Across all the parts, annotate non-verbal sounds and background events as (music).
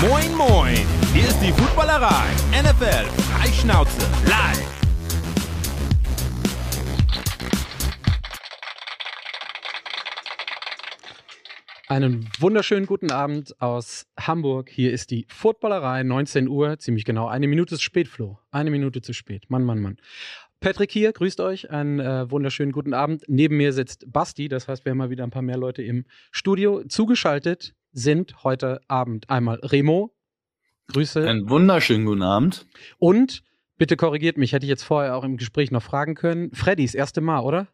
Moin, moin! Hier ist die Footballerei. NFL Freischnauze live. Einen wunderschönen guten Abend aus Hamburg. Hier ist die Footballerei, 19 Uhr, ziemlich genau. Eine Minute zu spät, Flo. Eine Minute zu spät. Mann, Mann, Mann. Patrick hier, grüßt euch. Einen äh, wunderschönen guten Abend. Neben mir sitzt Basti, das heißt, wir haben mal wieder ein paar mehr Leute im Studio. Zugeschaltet sind heute Abend einmal Remo. Grüße. Einen wunderschönen guten Abend. Und, bitte korrigiert mich, hätte ich jetzt vorher auch im Gespräch noch fragen können. Freddy, das erste Mal, oder?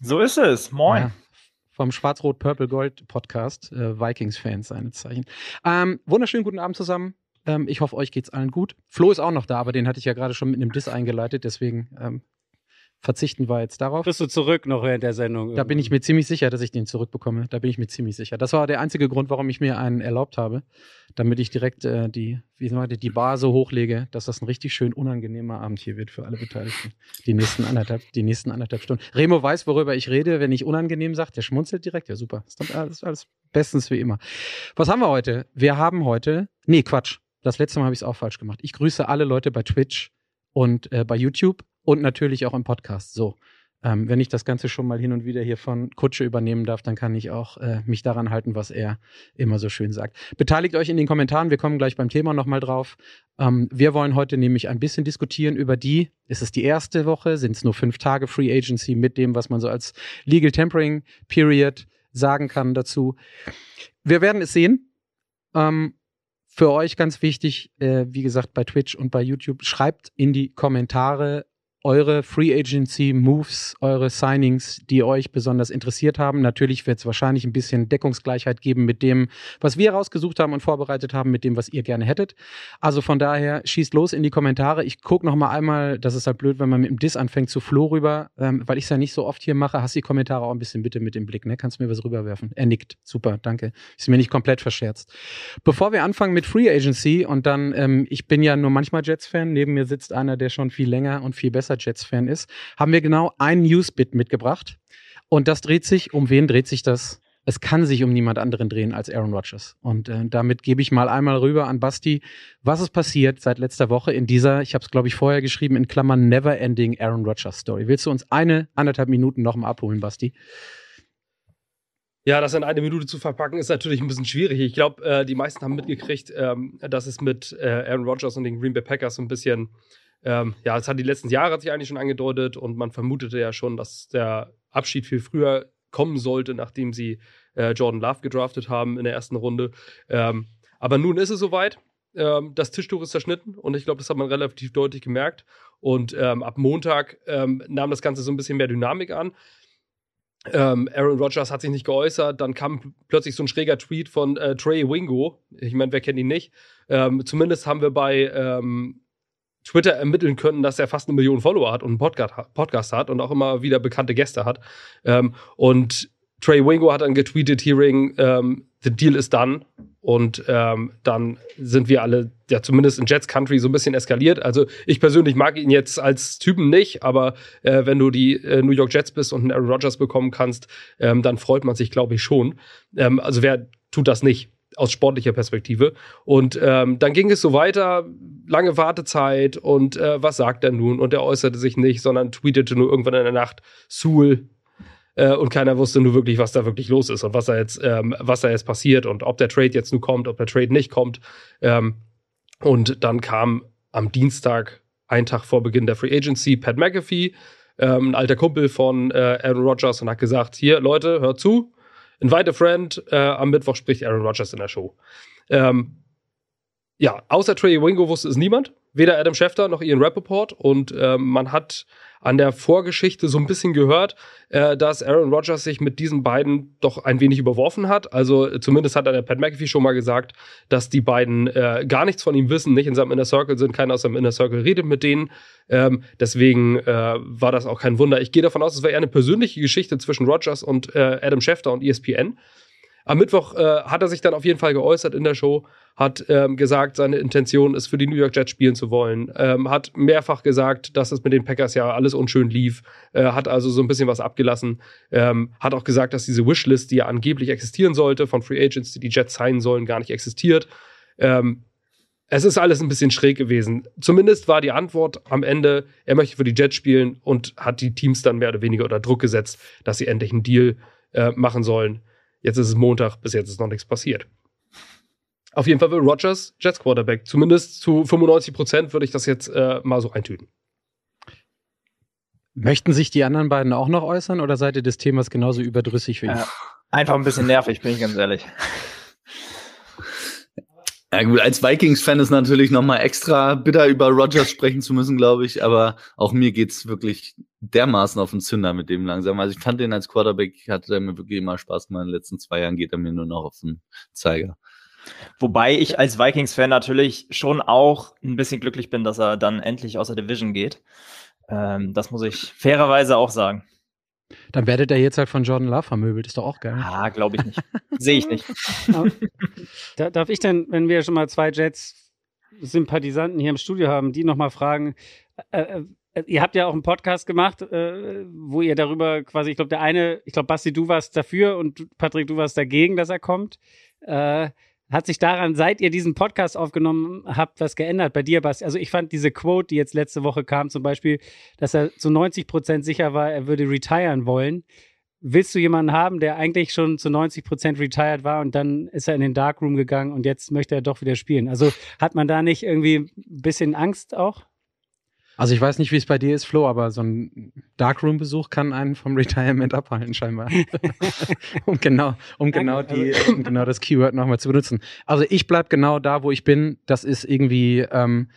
So ist es. Moin. Ja, vom Schwarz-Rot-Purple-Gold-Podcast, äh, Vikings-Fans seine Zeichen. Ähm, wunderschönen guten Abend zusammen. Ähm, ich hoffe, euch geht's allen gut. Flo ist auch noch da, aber den hatte ich ja gerade schon mit einem Diss eingeleitet, deswegen ähm, verzichten wir jetzt darauf. Bist du zurück noch während der Sendung? Da bin ich mir ziemlich sicher, dass ich den zurückbekomme. Da bin ich mir ziemlich sicher. Das war der einzige Grund, warum ich mir einen erlaubt habe, damit ich direkt äh, die, wie sagt man, die Bar so hochlege, dass das ein richtig schön unangenehmer Abend hier wird für alle Beteiligten. Die nächsten anderthalb, die nächsten anderthalb Stunden. Remo weiß, worüber ich rede, wenn ich unangenehm sage. Der schmunzelt direkt. Ja, super. Das ist alles, alles bestens wie immer. Was haben wir heute? Wir haben heute, nee, Quatsch. Das letzte Mal habe ich es auch falsch gemacht. Ich grüße alle Leute bei Twitch und äh, bei YouTube und natürlich auch im Podcast. So. Ähm, wenn ich das Ganze schon mal hin und wieder hier von Kutsche übernehmen darf, dann kann ich auch äh, mich daran halten, was er immer so schön sagt. Beteiligt euch in den Kommentaren, wir kommen gleich beim Thema nochmal drauf. Ähm, wir wollen heute nämlich ein bisschen diskutieren über die, ist es die erste Woche, sind es nur fünf Tage Free Agency mit dem, was man so als Legal Tempering Period sagen kann dazu. Wir werden es sehen. Ähm, für euch ganz wichtig, äh, wie gesagt, bei Twitch und bei YouTube, schreibt in die Kommentare eure Free Agency Moves, eure Signings, die euch besonders interessiert haben. Natürlich wird es wahrscheinlich ein bisschen Deckungsgleichheit geben mit dem, was wir rausgesucht haben und vorbereitet haben, mit dem, was ihr gerne hättet. Also von daher schießt los in die Kommentare. Ich gucke noch mal einmal, das ist halt blöd, wenn man mit dem Diss anfängt zu Flo rüber, ähm, weil ich es ja nicht so oft hier mache. Hast die Kommentare auch ein bisschen bitte mit dem Blick, ne? Kannst du mir was rüberwerfen? Er nickt. Super, danke. Ist mir nicht komplett verscherzt. Bevor wir anfangen mit Free Agency und dann, ähm, ich bin ja nur manchmal Jets-Fan, neben mir sitzt einer, der schon viel länger und viel besser Jets-Fan ist, haben wir genau ein Newsbit mitgebracht. Und das dreht sich, um wen dreht sich das? Es kann sich um niemand anderen drehen als Aaron Rodgers. Und äh, damit gebe ich mal einmal rüber an Basti, was ist passiert seit letzter Woche in dieser, ich habe es glaube ich vorher geschrieben, in Klammern Never Ending Aaron Rodgers Story. Willst du uns eine, anderthalb Minuten nochmal abholen, Basti? Ja, das in eine Minute zu verpacken, ist natürlich ein bisschen schwierig. Ich glaube, äh, die meisten haben mitgekriegt, ähm, dass es mit äh, Aaron Rodgers und den Green Bay Packers so ein bisschen ähm, ja, es hat die letzten Jahre hat sich eigentlich schon angedeutet und man vermutete ja schon, dass der Abschied viel früher kommen sollte, nachdem sie äh, Jordan Love gedraftet haben in der ersten Runde. Ähm, aber nun ist es soweit. Ähm, das Tischtuch ist zerschnitten und ich glaube, das hat man relativ deutlich gemerkt. Und ähm, ab Montag ähm, nahm das Ganze so ein bisschen mehr Dynamik an. Ähm, Aaron Rodgers hat sich nicht geäußert, dann kam plötzlich so ein schräger Tweet von äh, Trey Wingo. Ich meine, wer kennt ihn nicht? Ähm, zumindest haben wir bei ähm, Twitter ermitteln können, dass er fast eine Million Follower hat und einen Podcast, hat und auch immer wieder bekannte Gäste hat. Ähm, und Trey Wingo hat dann getweetet, hearing, ähm, the deal is done. Und ähm, dann sind wir alle, ja zumindest in Jets Country, so ein bisschen eskaliert. Also ich persönlich mag ihn jetzt als Typen nicht, aber äh, wenn du die äh, New York Jets bist und einen Aaron Rodgers bekommen kannst, ähm, dann freut man sich, glaube ich, schon. Ähm, also wer tut das nicht? Aus sportlicher Perspektive. Und ähm, dann ging es so weiter, lange Wartezeit und äh, was sagt er nun? Und er äußerte sich nicht, sondern tweetete nur irgendwann in der Nacht, Sul. Äh, und keiner wusste nur wirklich, was da wirklich los ist und was da jetzt, ähm, was da jetzt passiert und ob der Trade jetzt nun kommt, ob der Trade nicht kommt. Ähm, und dann kam am Dienstag, ein Tag vor Beginn der Free Agency, Pat McAfee, ähm, ein alter Kumpel von äh, Aaron Rodgers, und hat gesagt: Hier, Leute, hört zu, Invite a Friend, äh, am Mittwoch spricht Aaron Rodgers in der Show. Ähm, ja, außer Trey Wingo wusste es niemand. Weder Adam Schefter noch Ian Rappaport. Und ähm, man hat an der Vorgeschichte so ein bisschen gehört, äh, dass Aaron Rodgers sich mit diesen beiden doch ein wenig überworfen hat. Also äh, zumindest hat er der Pat McAfee schon mal gesagt, dass die beiden äh, gar nichts von ihm wissen, nicht in seinem Inner Circle sind, keiner aus seinem Inner Circle redet mit denen. Ähm, deswegen äh, war das auch kein Wunder. Ich gehe davon aus, es war eher eine persönliche Geschichte zwischen Rodgers und äh, Adam Schefter und ESPN. Am Mittwoch äh, hat er sich dann auf jeden Fall geäußert in der Show, hat ähm, gesagt, seine Intention ist, für die New York Jets spielen zu wollen, ähm, hat mehrfach gesagt, dass es mit den Packers ja alles unschön lief, äh, hat also so ein bisschen was abgelassen, ähm, hat auch gesagt, dass diese Wishlist, die ja angeblich existieren sollte, von Free Agents, die die Jets signen sollen, gar nicht existiert. Ähm, es ist alles ein bisschen schräg gewesen. Zumindest war die Antwort am Ende, er möchte für die Jets spielen und hat die Teams dann mehr oder weniger unter Druck gesetzt, dass sie endlich einen Deal äh, machen sollen. Jetzt ist es Montag, bis jetzt ist noch nichts passiert. Auf jeden Fall will Rogers Jets Quarterback. Zumindest zu 95 Prozent würde ich das jetzt äh, mal so eintüten. Möchten sich die anderen beiden auch noch äußern oder seid ihr des Themas genauso überdrüssig wie ich? Äh, einfach ein bisschen nervig, bin ich ganz ehrlich. Ja gut, als Vikings-Fan ist natürlich nochmal extra bitter über Rogers sprechen zu müssen, glaube ich. Aber auch mir geht's wirklich dermaßen auf den Zünder mit dem langsam. Also ich fand den als Quarterback, hatte er mir wirklich immer Spaß gemacht. In den letzten zwei Jahren geht er mir nur noch auf den Zeiger. Wobei ich als Vikings-Fan natürlich schon auch ein bisschen glücklich bin, dass er dann endlich aus der Division geht. Ähm, das muss ich fairerweise auch sagen. Dann werdet ihr jetzt halt von Jordan Love vermöbelt, ist doch auch geil. Ah, glaube ich nicht. Sehe ich nicht. da, darf ich denn, wenn wir schon mal zwei Jets-Sympathisanten hier im Studio haben, die nochmal fragen, äh, äh, ihr habt ja auch einen Podcast gemacht, äh, wo ihr darüber quasi, ich glaube, der eine, ich glaube, Basti, du warst dafür und Patrick, du warst dagegen, dass er kommt. Äh, hat sich daran, seit ihr diesen Podcast aufgenommen habt, was geändert bei dir, Basti? Also ich fand diese Quote, die jetzt letzte Woche kam, zum Beispiel, dass er zu 90 Prozent sicher war, er würde retiren wollen. Willst du jemanden haben, der eigentlich schon zu 90 Prozent retired war und dann ist er in den Darkroom gegangen und jetzt möchte er doch wieder spielen? Also hat man da nicht irgendwie ein bisschen Angst auch? Also ich weiß nicht, wie es bei dir ist, Flo, aber so ein Darkroom-Besuch kann einen vom Retirement abhalten, scheinbar. (laughs) um genau, um genau die, also um genau das Keyword nochmal zu benutzen. Also ich bleib genau da, wo ich bin. Das ist irgendwie ähm,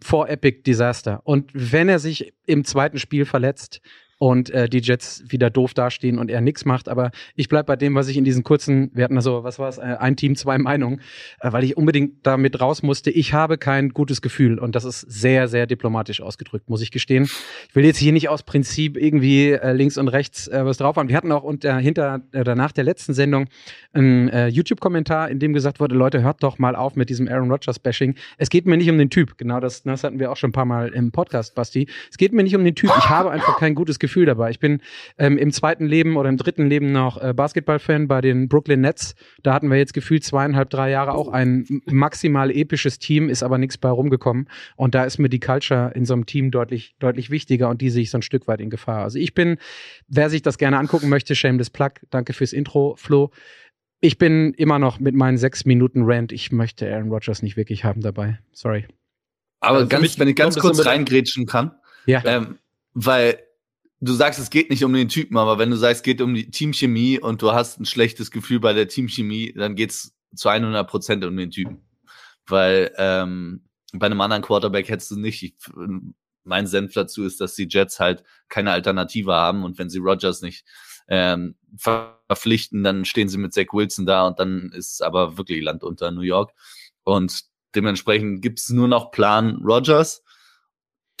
vor Epic Disaster. Und wenn er sich im zweiten Spiel verletzt, und äh, die Jets wieder doof dastehen und er nichts macht. Aber ich bleib bei dem, was ich in diesen kurzen, wir hatten also, was war es, äh, ein Team, zwei Meinungen, äh, weil ich unbedingt damit raus musste. Ich habe kein gutes Gefühl und das ist sehr, sehr diplomatisch ausgedrückt, muss ich gestehen. Ich will jetzt hier nicht aus Prinzip irgendwie äh, links und rechts äh, was drauf haben. Wir hatten auch unter, hinter oder nach der letzten Sendung einen äh, YouTube-Kommentar, in dem gesagt wurde, Leute, hört doch mal auf mit diesem Aaron Rodgers-Bashing. Es geht mir nicht um den Typ. Genau das, das hatten wir auch schon ein paar Mal im Podcast, Basti. Es geht mir nicht um den Typ. Ich habe einfach kein gutes Gefühl Gefühl dabei. Ich bin ähm, im zweiten Leben oder im dritten Leben noch äh, Basketballfan bei den Brooklyn Nets. Da hatten wir jetzt gefühlt zweieinhalb, drei Jahre auch ein maximal episches Team, ist aber nichts bei rumgekommen. Und da ist mir die Culture in so einem Team deutlich, deutlich wichtiger und die sehe ich so ein Stück weit in Gefahr. Also ich bin, wer sich das gerne angucken möchte, Shameless Plug, danke fürs Intro, Flo. Ich bin immer noch mit meinen sechs Minuten Rant. Ich möchte Aaron Rodgers nicht wirklich haben dabei. Sorry. Aber also ganz, wenn ich ganz kurz reingrätschen kann. Ja. Ähm, weil du sagst, es geht nicht um den Typen, aber wenn du sagst, es geht um die Teamchemie und du hast ein schlechtes Gefühl bei der Teamchemie, dann geht's zu 100 Prozent um den Typen. Weil ähm, bei einem anderen Quarterback hättest du nicht. Ich, mein Senf dazu ist, dass die Jets halt keine Alternative haben und wenn sie Rogers nicht ähm, verpflichten, dann stehen sie mit Zach Wilson da und dann ist aber wirklich Land unter New York. Und dementsprechend gibt's nur noch Plan Rogers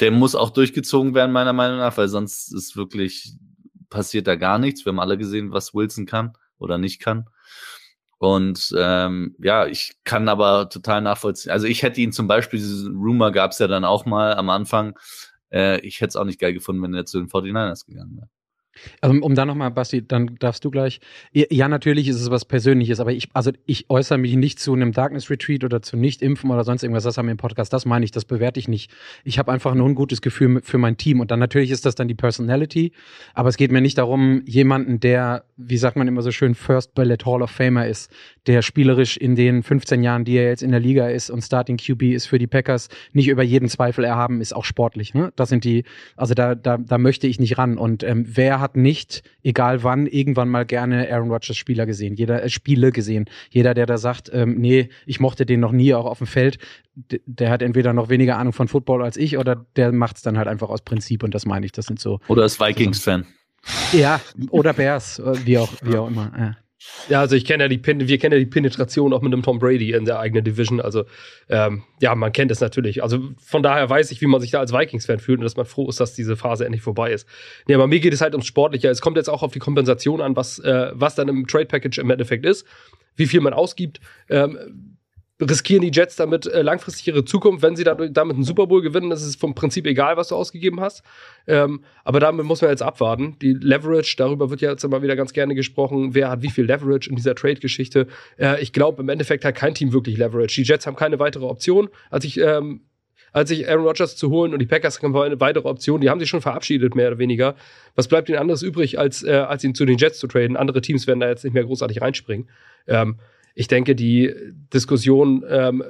der muss auch durchgezogen werden, meiner Meinung nach, weil sonst ist wirklich, passiert da gar nichts. Wir haben alle gesehen, was Wilson kann oder nicht kann. Und ähm, ja, ich kann aber total nachvollziehen. Also ich hätte ihn zum Beispiel, diesen Rumor gab es ja dann auch mal am Anfang. Äh, ich hätte es auch nicht geil gefunden, wenn er zu den 49ers gegangen wäre. Um, um da nochmal, Basti, dann darfst du gleich. Ja, natürlich ist es was Persönliches, aber ich, also ich äußere mich nicht zu einem Darkness Retreat oder zu Nicht-Impfen oder sonst irgendwas. Das haben wir im Podcast, das meine ich, das bewerte ich nicht. Ich habe einfach ein ungutes Gefühl für mein Team und dann natürlich ist das dann die Personality, aber es geht mir nicht darum, jemanden, der, wie sagt man immer so schön, First Ballot Hall of Famer ist, der spielerisch in den 15 Jahren, die er jetzt in der Liga ist und Starting QB ist für die Packers, nicht über jeden Zweifel erhaben, ist auch sportlich. Ne? Das sind die, also da, da, da möchte ich nicht ran. Und ähm, wer hat nicht, egal wann, irgendwann mal gerne Aaron Rodgers Spieler gesehen, jeder äh, Spiele gesehen. Jeder, der da sagt, ähm, nee, ich mochte den noch nie auch auf dem Feld, der hat entweder noch weniger Ahnung von Football als ich oder der macht es dann halt einfach aus Prinzip und das meine ich. Das sind so. Oder ist Vikings-Fan. Ja, oder Bears, äh, wie auch, wie auch immer. Ja. Ja, also ich kenne ja die Pen wir kennen ja die Penetration auch mit einem Tom Brady in der eigenen Division. Also ähm, ja, man kennt es natürlich. Also von daher weiß ich, wie man sich da als Vikings-Fan fühlt und dass man froh ist, dass diese Phase endlich vorbei ist. Ja, aber mir geht es halt ums Sportliche. Es kommt jetzt auch auf die Kompensation an, was, äh, was dann im Trade-Package im Endeffekt ist, wie viel man ausgibt. Ähm, riskieren die Jets damit äh, langfristig ihre Zukunft, wenn sie damit einen Super Bowl gewinnen, das ist vom Prinzip egal, was du ausgegeben hast. Ähm, aber damit muss man jetzt abwarten. Die Leverage, darüber wird ja jetzt immer wieder ganz gerne gesprochen, wer hat wie viel Leverage in dieser Trade-Geschichte. Äh, ich glaube, im Endeffekt hat kein Team wirklich Leverage. Die Jets haben keine weitere Option. Als ich ähm, als sich Aaron Rodgers zu holen und die Packers haben eine weitere Option, die haben sich schon verabschiedet, mehr oder weniger. Was bleibt ihnen anderes übrig, als, äh, als ihn zu den Jets zu traden? Andere Teams werden da jetzt nicht mehr großartig reinspringen. Ähm, ich denke, die Diskussion, ähm,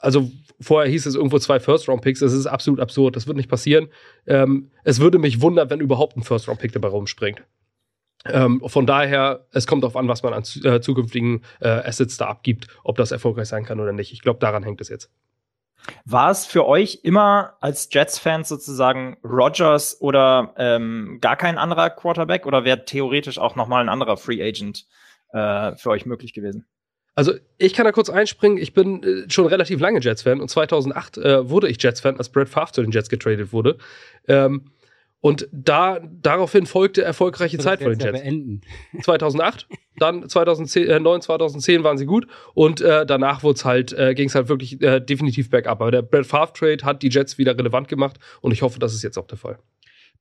also vorher hieß es irgendwo zwei First-Round-Picks, das ist absolut absurd, das wird nicht passieren. Ähm, es würde mich wundern, wenn überhaupt ein First-Round-Pick dabei rumspringt. Ähm, von daher, es kommt darauf an, was man an äh, zukünftigen äh, Assets da abgibt, ob das erfolgreich sein kann oder nicht. Ich glaube, daran hängt es jetzt. War es für euch immer als Jets-Fans sozusagen Rogers oder ähm, gar kein anderer Quarterback oder wäre theoretisch auch nochmal ein anderer Free Agent äh, für euch möglich gewesen? Also ich kann da kurz einspringen. Ich bin äh, schon relativ lange Jets-Fan und 2008 äh, wurde ich Jets-Fan, als Brett Favre zu den Jets getradet wurde. Ähm, und da daraufhin folgte erfolgreiche Zeit von den Jets. Beenden. (laughs) 2008, dann 2010, äh, 9, 2010 waren sie gut und äh, danach wurde halt, äh, ging es halt wirklich äh, definitiv bergab. Aber der Brett Favre Trade hat die Jets wieder relevant gemacht und ich hoffe, das ist jetzt auch der Fall.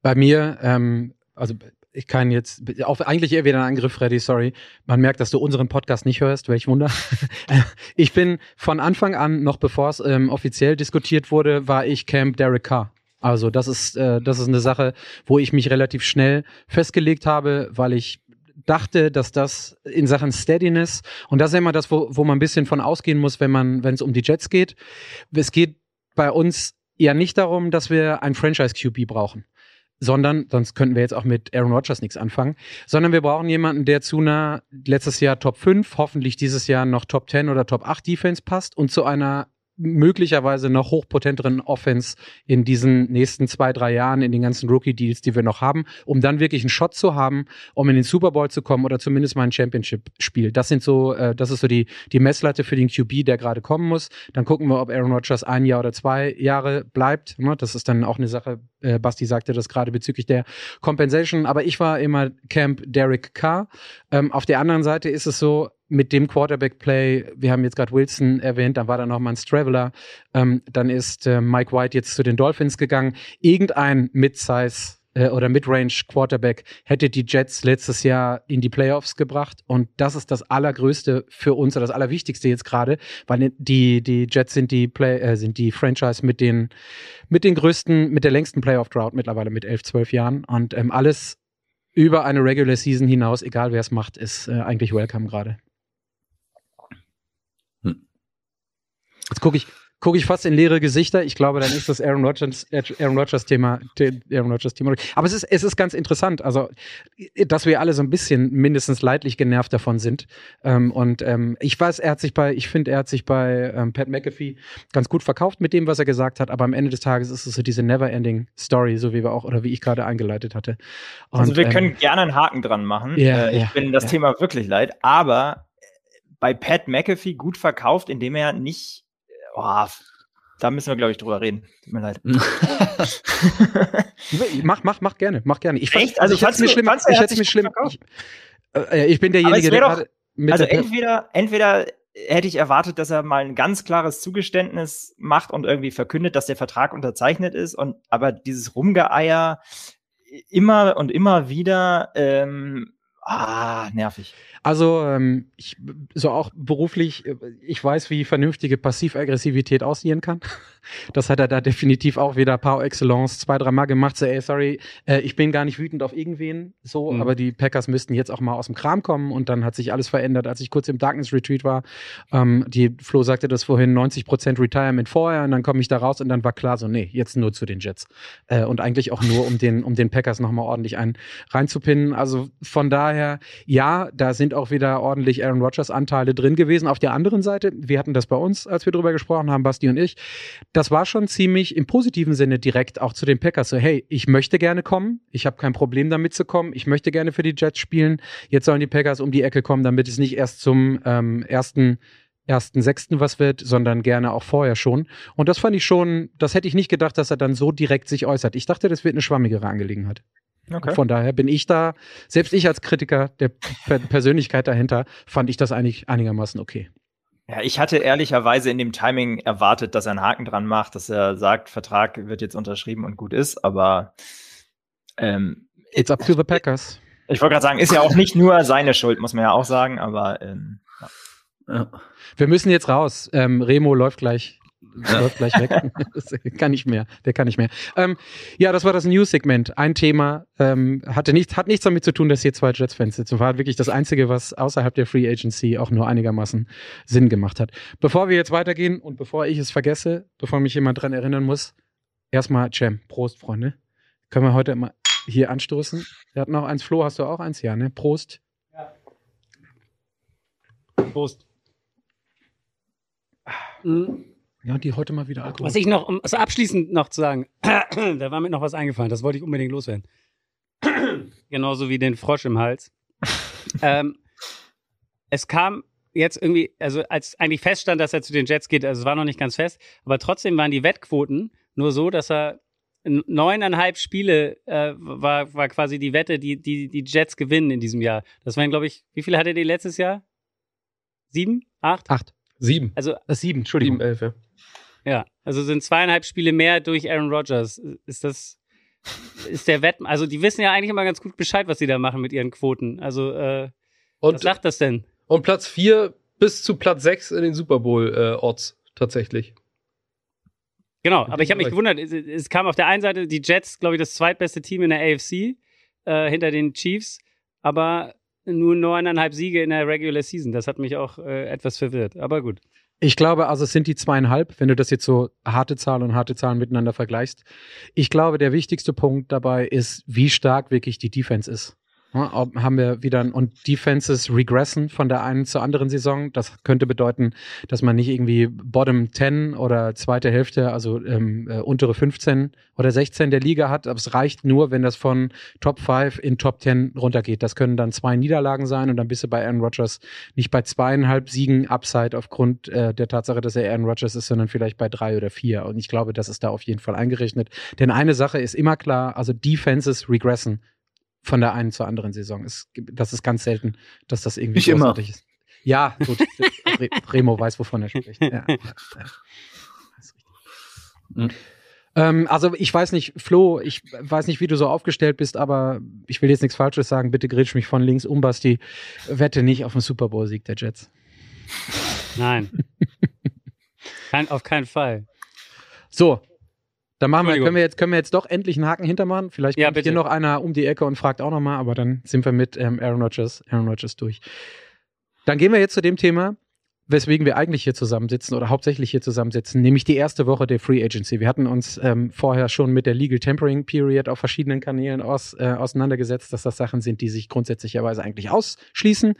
Bei mir, ähm, also ich kann jetzt, auch eigentlich eher wieder ein Angriff, Freddy, sorry. Man merkt, dass du unseren Podcast nicht hörst, welch Wunder. (laughs) ich bin von Anfang an, noch bevor es ähm, offiziell diskutiert wurde, war ich Camp Derek Carr. Also das ist, äh, das ist eine Sache, wo ich mich relativ schnell festgelegt habe, weil ich dachte, dass das in Sachen Steadiness, und das ist immer das, wo, wo man ein bisschen von ausgehen muss, wenn man, wenn es um die Jets geht. Es geht bei uns ja nicht darum, dass wir ein Franchise-QB brauchen sondern, sonst könnten wir jetzt auch mit Aaron Rodgers nichts anfangen, sondern wir brauchen jemanden, der zu einer letztes Jahr Top 5, hoffentlich dieses Jahr noch Top 10 oder Top 8 Defense passt und zu einer möglicherweise noch hochpotenteren Offense in diesen nächsten zwei, drei Jahren, in den ganzen Rookie-Deals, die wir noch haben, um dann wirklich einen Shot zu haben, um in den Super Bowl zu kommen oder zumindest mal ein Championship-Spiel. Das sind so, äh, das ist so die, die Messlatte für den QB, der gerade kommen muss. Dann gucken wir, ob Aaron Rodgers ein Jahr oder zwei Jahre bleibt. Ne? Das ist dann auch eine Sache, äh, Basti sagte das gerade bezüglich der Compensation. Aber ich war immer Camp Derek Carr. Ähm, auf der anderen Seite ist es so, mit dem Quarterback-Play, wir haben jetzt gerade Wilson erwähnt, dann war da nochmal ein Straveler, ähm, dann ist äh, Mike White jetzt zu den Dolphins gegangen. Irgendein Mid-Size äh, oder Mid-Range Quarterback hätte die Jets letztes Jahr in die Playoffs gebracht und das ist das Allergrößte für uns oder das Allerwichtigste jetzt gerade, weil die, die Jets sind die Play, äh, sind die Franchise mit den, mit den größten, mit der längsten Playoff-Drought mittlerweile mit elf, zwölf Jahren und ähm, alles über eine Regular Season hinaus, egal wer es macht, ist äh, eigentlich welcome gerade. Jetzt gucke ich, gucke ich fast in leere Gesichter. Ich glaube, dann ist das Aaron Rodgers, Aaron Rodgers Thema, Aaron Rodgers Thema. Aber es ist, es ist ganz interessant. Also, dass wir alle so ein bisschen mindestens leidlich genervt davon sind. Ähm, und ähm, ich weiß, er hat sich bei, ich finde, er hat sich bei ähm, Pat McAfee ganz gut verkauft mit dem, was er gesagt hat. Aber am Ende des Tages ist es so diese Never-Ending Story, so wie wir auch oder wie ich gerade eingeleitet hatte. Und, also wir können ähm, gerne einen Haken dran machen. Yeah, äh, ich yeah, bin das yeah. Thema wirklich leid. Aber bei Pat McAfee gut verkauft, indem er nicht Oh, da müssen wir, glaube ich, drüber reden. Tut mir leid. (laughs) mach, mach, mach gerne, mach gerne. Ich fand, Echt? Also, ich fand es mir schlimm. Ich hätte mir schlimm. Ich, äh, ich bin derjenige, der doch, Also entweder, entweder hätte ich erwartet, dass er mal ein ganz klares Zugeständnis macht und irgendwie verkündet, dass der Vertrag unterzeichnet ist. Und aber dieses Rumgeeier immer und immer wieder, ähm, ah, nervig. Also ähm, ich, so auch beruflich, äh, ich weiß, wie vernünftige Passivaggressivität aussehen kann. (laughs) Das hat er da definitiv auch wieder par excellence zwei, drei Mal gemacht. So, ey, sorry, äh, ich bin gar nicht wütend auf irgendwen, so, mhm. aber die Packers müssten jetzt auch mal aus dem Kram kommen und dann hat sich alles verändert, als ich kurz im Darkness Retreat war. Ähm, die Flo sagte das vorhin, 90% Retirement vorher und dann komme ich da raus und dann war klar so, nee, jetzt nur zu den Jets. Äh, und eigentlich auch nur, um den, um den Packers nochmal ordentlich einen reinzupinnen. Also von daher, ja, da sind auch wieder ordentlich Aaron Rodgers Anteile drin gewesen. Auf der anderen Seite, wir hatten das bei uns, als wir drüber gesprochen haben, Basti und ich, das war schon ziemlich im positiven Sinne direkt auch zu den Packers. So, hey, ich möchte gerne kommen, ich habe kein Problem damit zu kommen, ich möchte gerne für die Jets spielen. Jetzt sollen die Packers um die Ecke kommen, damit es nicht erst zum ähm, ersten ersten sechsten was wird, sondern gerne auch vorher schon. Und das fand ich schon, das hätte ich nicht gedacht, dass er dann so direkt sich äußert. Ich dachte, das wird eine schwammigere Angelegenheit. Okay. Von daher bin ich da, selbst ich als Kritiker der Persönlichkeit dahinter, fand ich das eigentlich einigermaßen okay. Ja, ich hatte ehrlicherweise in dem Timing erwartet, dass er einen Haken dran macht, dass er sagt, Vertrag wird jetzt unterschrieben und gut ist, aber ähm, It's up to the Packers. Ich, ich wollte gerade sagen, ist ja auch nicht nur seine Schuld, muss man ja auch sagen, aber ähm, ja. Ja. Wir müssen jetzt raus. Ähm, Remo läuft gleich. Läuft gleich weg. (laughs) das kann nicht mehr. Der kann nicht mehr. Ähm, ja, das war das News-Segment. Ein Thema ähm, hatte nichts, hat nichts damit zu tun, dass hier zwei Jets-Fans sitzen. War wirklich das Einzige, was außerhalb der Free Agency auch nur einigermaßen Sinn gemacht hat. Bevor wir jetzt weitergehen und bevor ich es vergesse, bevor mich jemand dran erinnern muss, erstmal Cem. Prost, Freunde. Können wir heute mal hier anstoßen? Wir hatten noch eins. Flo, hast du auch eins? Ja, ne? Prost. Ja. Prost. Mhm. Ja, die heute mal wieder Alkohol. Was ich noch, um also abschließend noch zu sagen, (clears throat) da war mir noch was eingefallen, das wollte ich unbedingt loswerden. (clears throat) Genauso wie den Frosch im Hals. (laughs) ähm, es kam jetzt irgendwie, also als eigentlich feststand, dass er zu den Jets geht, also es war noch nicht ganz fest, aber trotzdem waren die Wettquoten nur so, dass er neuneinhalb Spiele äh, war, war quasi die Wette, die, die die Jets gewinnen in diesem Jahr. Das waren, glaube ich, wie viele hatte die letztes Jahr? Sieben? Acht? Acht. Sieben. Also äh, sieben, Entschuldigung. Sieben, elf, ja. Ja, also sind zweieinhalb Spiele mehr durch Aaron Rodgers. Ist das, ist der Wett, also die wissen ja eigentlich immer ganz gut Bescheid, was sie da machen mit ihren Quoten. Also, äh, und, was sagt das denn? Und Platz vier bis zu Platz sechs in den Super Bowl-Orts äh, tatsächlich. Genau, aber ich habe mich gewundert, es, es, kam auf der einen Seite die Jets, glaube ich, das zweitbeste Team in der AFC äh, hinter den Chiefs, aber nur neuneinhalb Siege in der Regular Season. Das hat mich auch äh, etwas verwirrt, aber gut. Ich glaube, also es sind die zweieinhalb, wenn du das jetzt so harte Zahlen und harte Zahlen miteinander vergleichst. Ich glaube, der wichtigste Punkt dabei ist, wie stark wirklich die Defense ist. Haben wir wieder und Defenses regressen von der einen zur anderen Saison. Das könnte bedeuten, dass man nicht irgendwie Bottom 10 oder zweite Hälfte, also ähm, äh, untere 15 oder 16 der Liga hat. Aber es reicht nur, wenn das von Top 5 in Top 10 runtergeht. Das können dann zwei Niederlagen sein und dann bist du bei Aaron Rodgers nicht bei zweieinhalb Siegen Upside aufgrund äh, der Tatsache, dass er Aaron Rodgers ist, sondern vielleicht bei drei oder vier. Und ich glaube, das ist da auf jeden Fall eingerechnet. Denn eine Sache ist immer klar, also Defenses regressen von der einen zur anderen Saison. Es, das ist ganz selten, dass das irgendwie Nicht immer. ist. Ja, gut. Remo weiß, wovon er spricht. Ja. (laughs) Mhm. Ähm, also ich weiß nicht, Flo, ich weiß nicht, wie du so aufgestellt bist, aber ich will jetzt nichts Falsches sagen. Bitte grätsch mich von links um, Basti. Wette nicht auf den Super Bowl-Sieg der Jets. Nein. Kein, auf keinen Fall. So, dann machen wir, können wir jetzt, können wir jetzt doch endlich einen Haken hintermachen. Vielleicht ja, kommt hier noch einer um die Ecke und fragt auch nochmal, aber dann sind wir mit ähm, Aaron Rodgers, Aaron Rodgers durch. Dann gehen wir jetzt zu dem Thema, weswegen wir eigentlich hier zusammensitzen oder hauptsächlich hier zusammensitzen, nämlich die erste Woche der Free Agency. Wir hatten uns ähm, vorher schon mit der Legal Tempering Period auf verschiedenen Kanälen aus, äh, auseinandergesetzt, dass das Sachen sind, die sich grundsätzlicherweise eigentlich ausschließen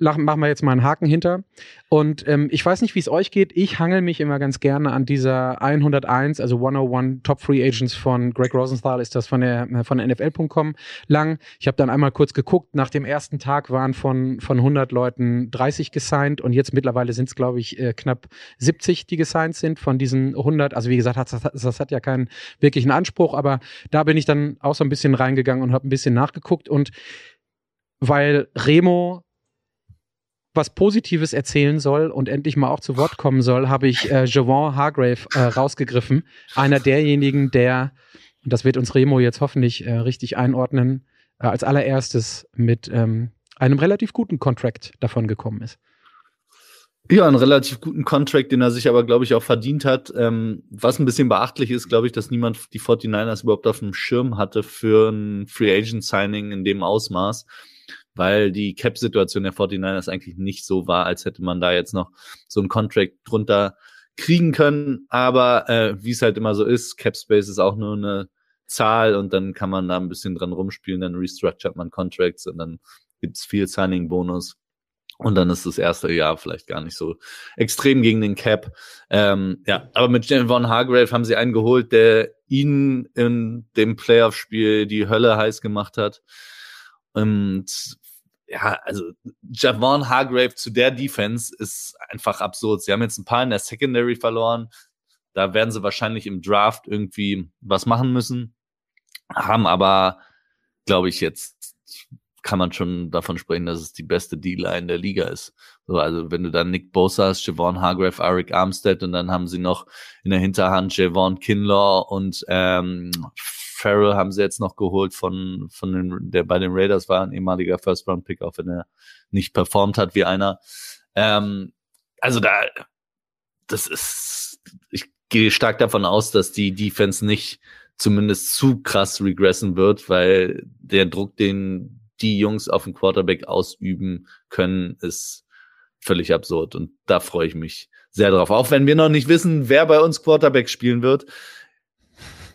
machen wir jetzt mal einen Haken hinter. Und ähm, ich weiß nicht, wie es euch geht. Ich hangel mich immer ganz gerne an dieser 101, also 101 Top Free Agents von Greg Rosenthal, ist das von der von der NFL.com lang. Ich habe dann einmal kurz geguckt. Nach dem ersten Tag waren von von 100 Leuten 30 gesigned und jetzt mittlerweile sind es, glaube ich, äh, knapp 70, die gesigned sind von diesen 100. Also wie gesagt, das, das hat ja keinen wirklichen Anspruch, aber da bin ich dann auch so ein bisschen reingegangen und habe ein bisschen nachgeguckt und weil Remo was Positives erzählen soll und endlich mal auch zu Wort kommen soll, habe ich äh, Javon Hargrave äh, rausgegriffen. Einer derjenigen, der, und das wird uns Remo jetzt hoffentlich äh, richtig einordnen, äh, als allererstes mit ähm, einem relativ guten Contract davon gekommen ist. Ja, einen relativ guten Contract, den er sich aber, glaube ich, auch verdient hat. Ähm, was ein bisschen beachtlich ist, glaube ich, dass niemand die 49ers überhaupt auf dem Schirm hatte für ein Free Agent Signing in dem Ausmaß weil die Cap-Situation der 49ers eigentlich nicht so war, als hätte man da jetzt noch so einen Contract drunter kriegen können. Aber äh, wie es halt immer so ist, Cap-Space ist auch nur eine Zahl und dann kann man da ein bisschen dran rumspielen, dann restructuret man Contracts und dann gibt's viel Signing-Bonus. Und dann ist das erste Jahr vielleicht gar nicht so extrem gegen den Cap. Ähm, ja, aber mit Von Hargrave haben sie einen geholt, der ihnen in dem Playoff-Spiel die Hölle heiß gemacht hat. Und ja, also Javon Hargrave zu der Defense ist einfach absurd. Sie haben jetzt ein paar in der Secondary verloren. Da werden sie wahrscheinlich im Draft irgendwie was machen müssen. Haben aber, glaube ich, jetzt kann man schon davon sprechen, dass es die beste D-Line der Liga ist. So, also wenn du dann Nick Bosa hast, Javon Hargrave, Eric Armstead und dann haben sie noch in der Hinterhand Javon Kinlaw und ähm, Farrell haben sie jetzt noch geholt von, von den, der bei den Raiders war, ein ehemaliger First-Round-Pick, auch wenn er nicht performt hat wie einer. Ähm, also da, das ist, ich gehe stark davon aus, dass die Defense nicht zumindest zu krass regressen wird, weil der Druck, den die Jungs auf den Quarterback ausüben können, ist völlig absurd. Und da freue ich mich sehr drauf. Auch wenn wir noch nicht wissen, wer bei uns Quarterback spielen wird,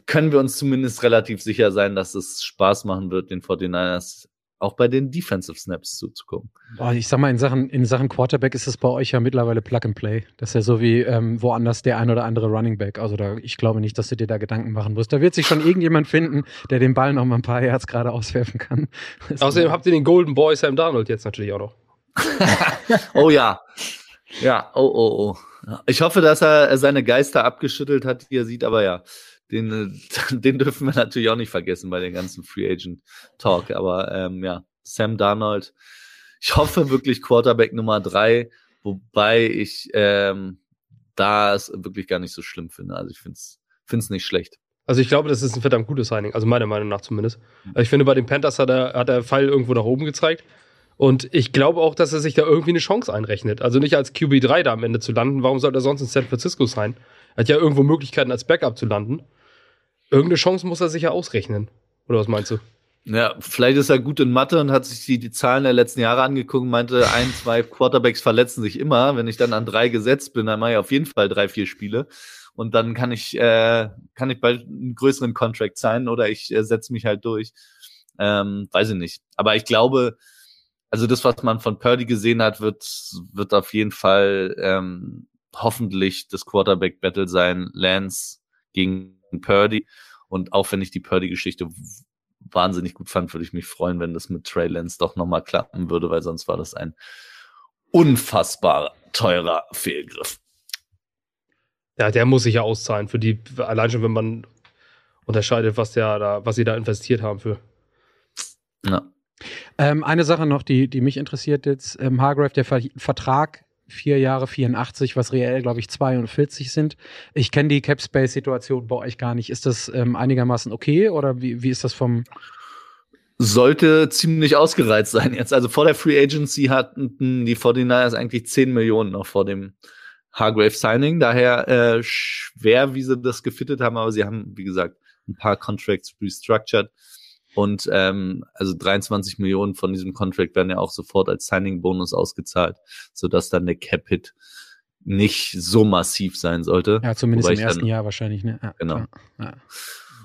können wir uns zumindest relativ sicher sein, dass es Spaß machen wird, den 49ers auch bei den Defensive Snaps zuzugucken. Ich sag mal, in Sachen, in Sachen Quarterback ist es bei euch ja mittlerweile Plug and Play. Das ist ja so wie ähm, woanders der ein oder andere Running Back. Also da, ich glaube nicht, dass du dir da Gedanken machen musst. Da wird sich schon irgendjemand finden, der den Ball noch mal ein paar Herz gerade auswerfen kann. (laughs) Außerdem habt ihr den Golden Boy Sam Darnold jetzt natürlich auch noch. (laughs) oh ja. Ja, oh, oh, oh. Ich hoffe, dass er seine Geister abgeschüttelt hat, wie er sieht, aber ja den, äh, (laughs) den dürfen wir natürlich auch nicht vergessen bei den ganzen Free Agent Talk. Aber ähm, ja, Sam Darnold. Ich hoffe wirklich Quarterback Nummer drei, wobei ich ähm, da es wirklich gar nicht so schlimm finde. Also ich finde es nicht schlecht. Also ich glaube, das ist ein verdammt gutes Signing, also meiner Meinung nach zumindest. Also ich finde, bei den Panthers hat er, hat er Pfeil irgendwo nach oben gezeigt. Und ich glaube auch, dass er sich da irgendwie eine Chance einrechnet. Also nicht als QB3 da am Ende zu landen. Warum soll er sonst in San Francisco sein? Er hat ja irgendwo Möglichkeiten, als Backup zu landen. Irgendeine Chance muss er sicher ausrechnen. Oder was meinst du? Ja, vielleicht ist er gut in Mathe und hat sich die, die Zahlen der letzten Jahre angeguckt und meinte, ein, zwei Quarterbacks verletzen sich immer. Wenn ich dann an drei gesetzt bin, dann mache ich auf jeden Fall drei, vier Spiele. Und dann kann ich, äh, kann ich bald einen größeren Contract sein oder ich äh, setze mich halt durch. Ähm, weiß ich nicht. Aber ich glaube, also das, was man von Purdy gesehen hat, wird, wird auf jeden Fall ähm, hoffentlich das Quarterback-Battle sein. Lance gegen Purdy. Und auch wenn ich die Purdy-Geschichte wahnsinnig gut fand, würde ich mich freuen, wenn das mit Trey Lance doch nochmal klappen würde, weil sonst war das ein unfassbar teurer Fehlgriff. Ja, der muss sich ja auszahlen für die, allein schon, wenn man unterscheidet, was der da, was sie da investiert haben für. Ja. Ähm, eine Sache noch, die, die mich interessiert jetzt, ähm, Hargrave, der Ver Vertrag vier Jahre 84, was reell, glaube ich, 42 sind. Ich kenne die Cap Space Situation bei euch gar nicht. Ist das ähm, einigermaßen okay oder wie, wie ist das vom sollte ziemlich ausgereizt sein jetzt. Also vor der Free Agency hatten die 49ers eigentlich 10 Millionen noch vor dem Hargrave Signing. Daher äh, schwer, wie sie das gefittet haben, aber sie haben, wie gesagt, ein paar Contracts restructured. Und ähm, also 23 Millionen von diesem Contract werden ja auch sofort als Signing-Bonus ausgezahlt, sodass dann der Cap-Hit nicht so massiv sein sollte. Ja, zumindest im ersten dann, Jahr wahrscheinlich, ne? Ja, genau. Ja.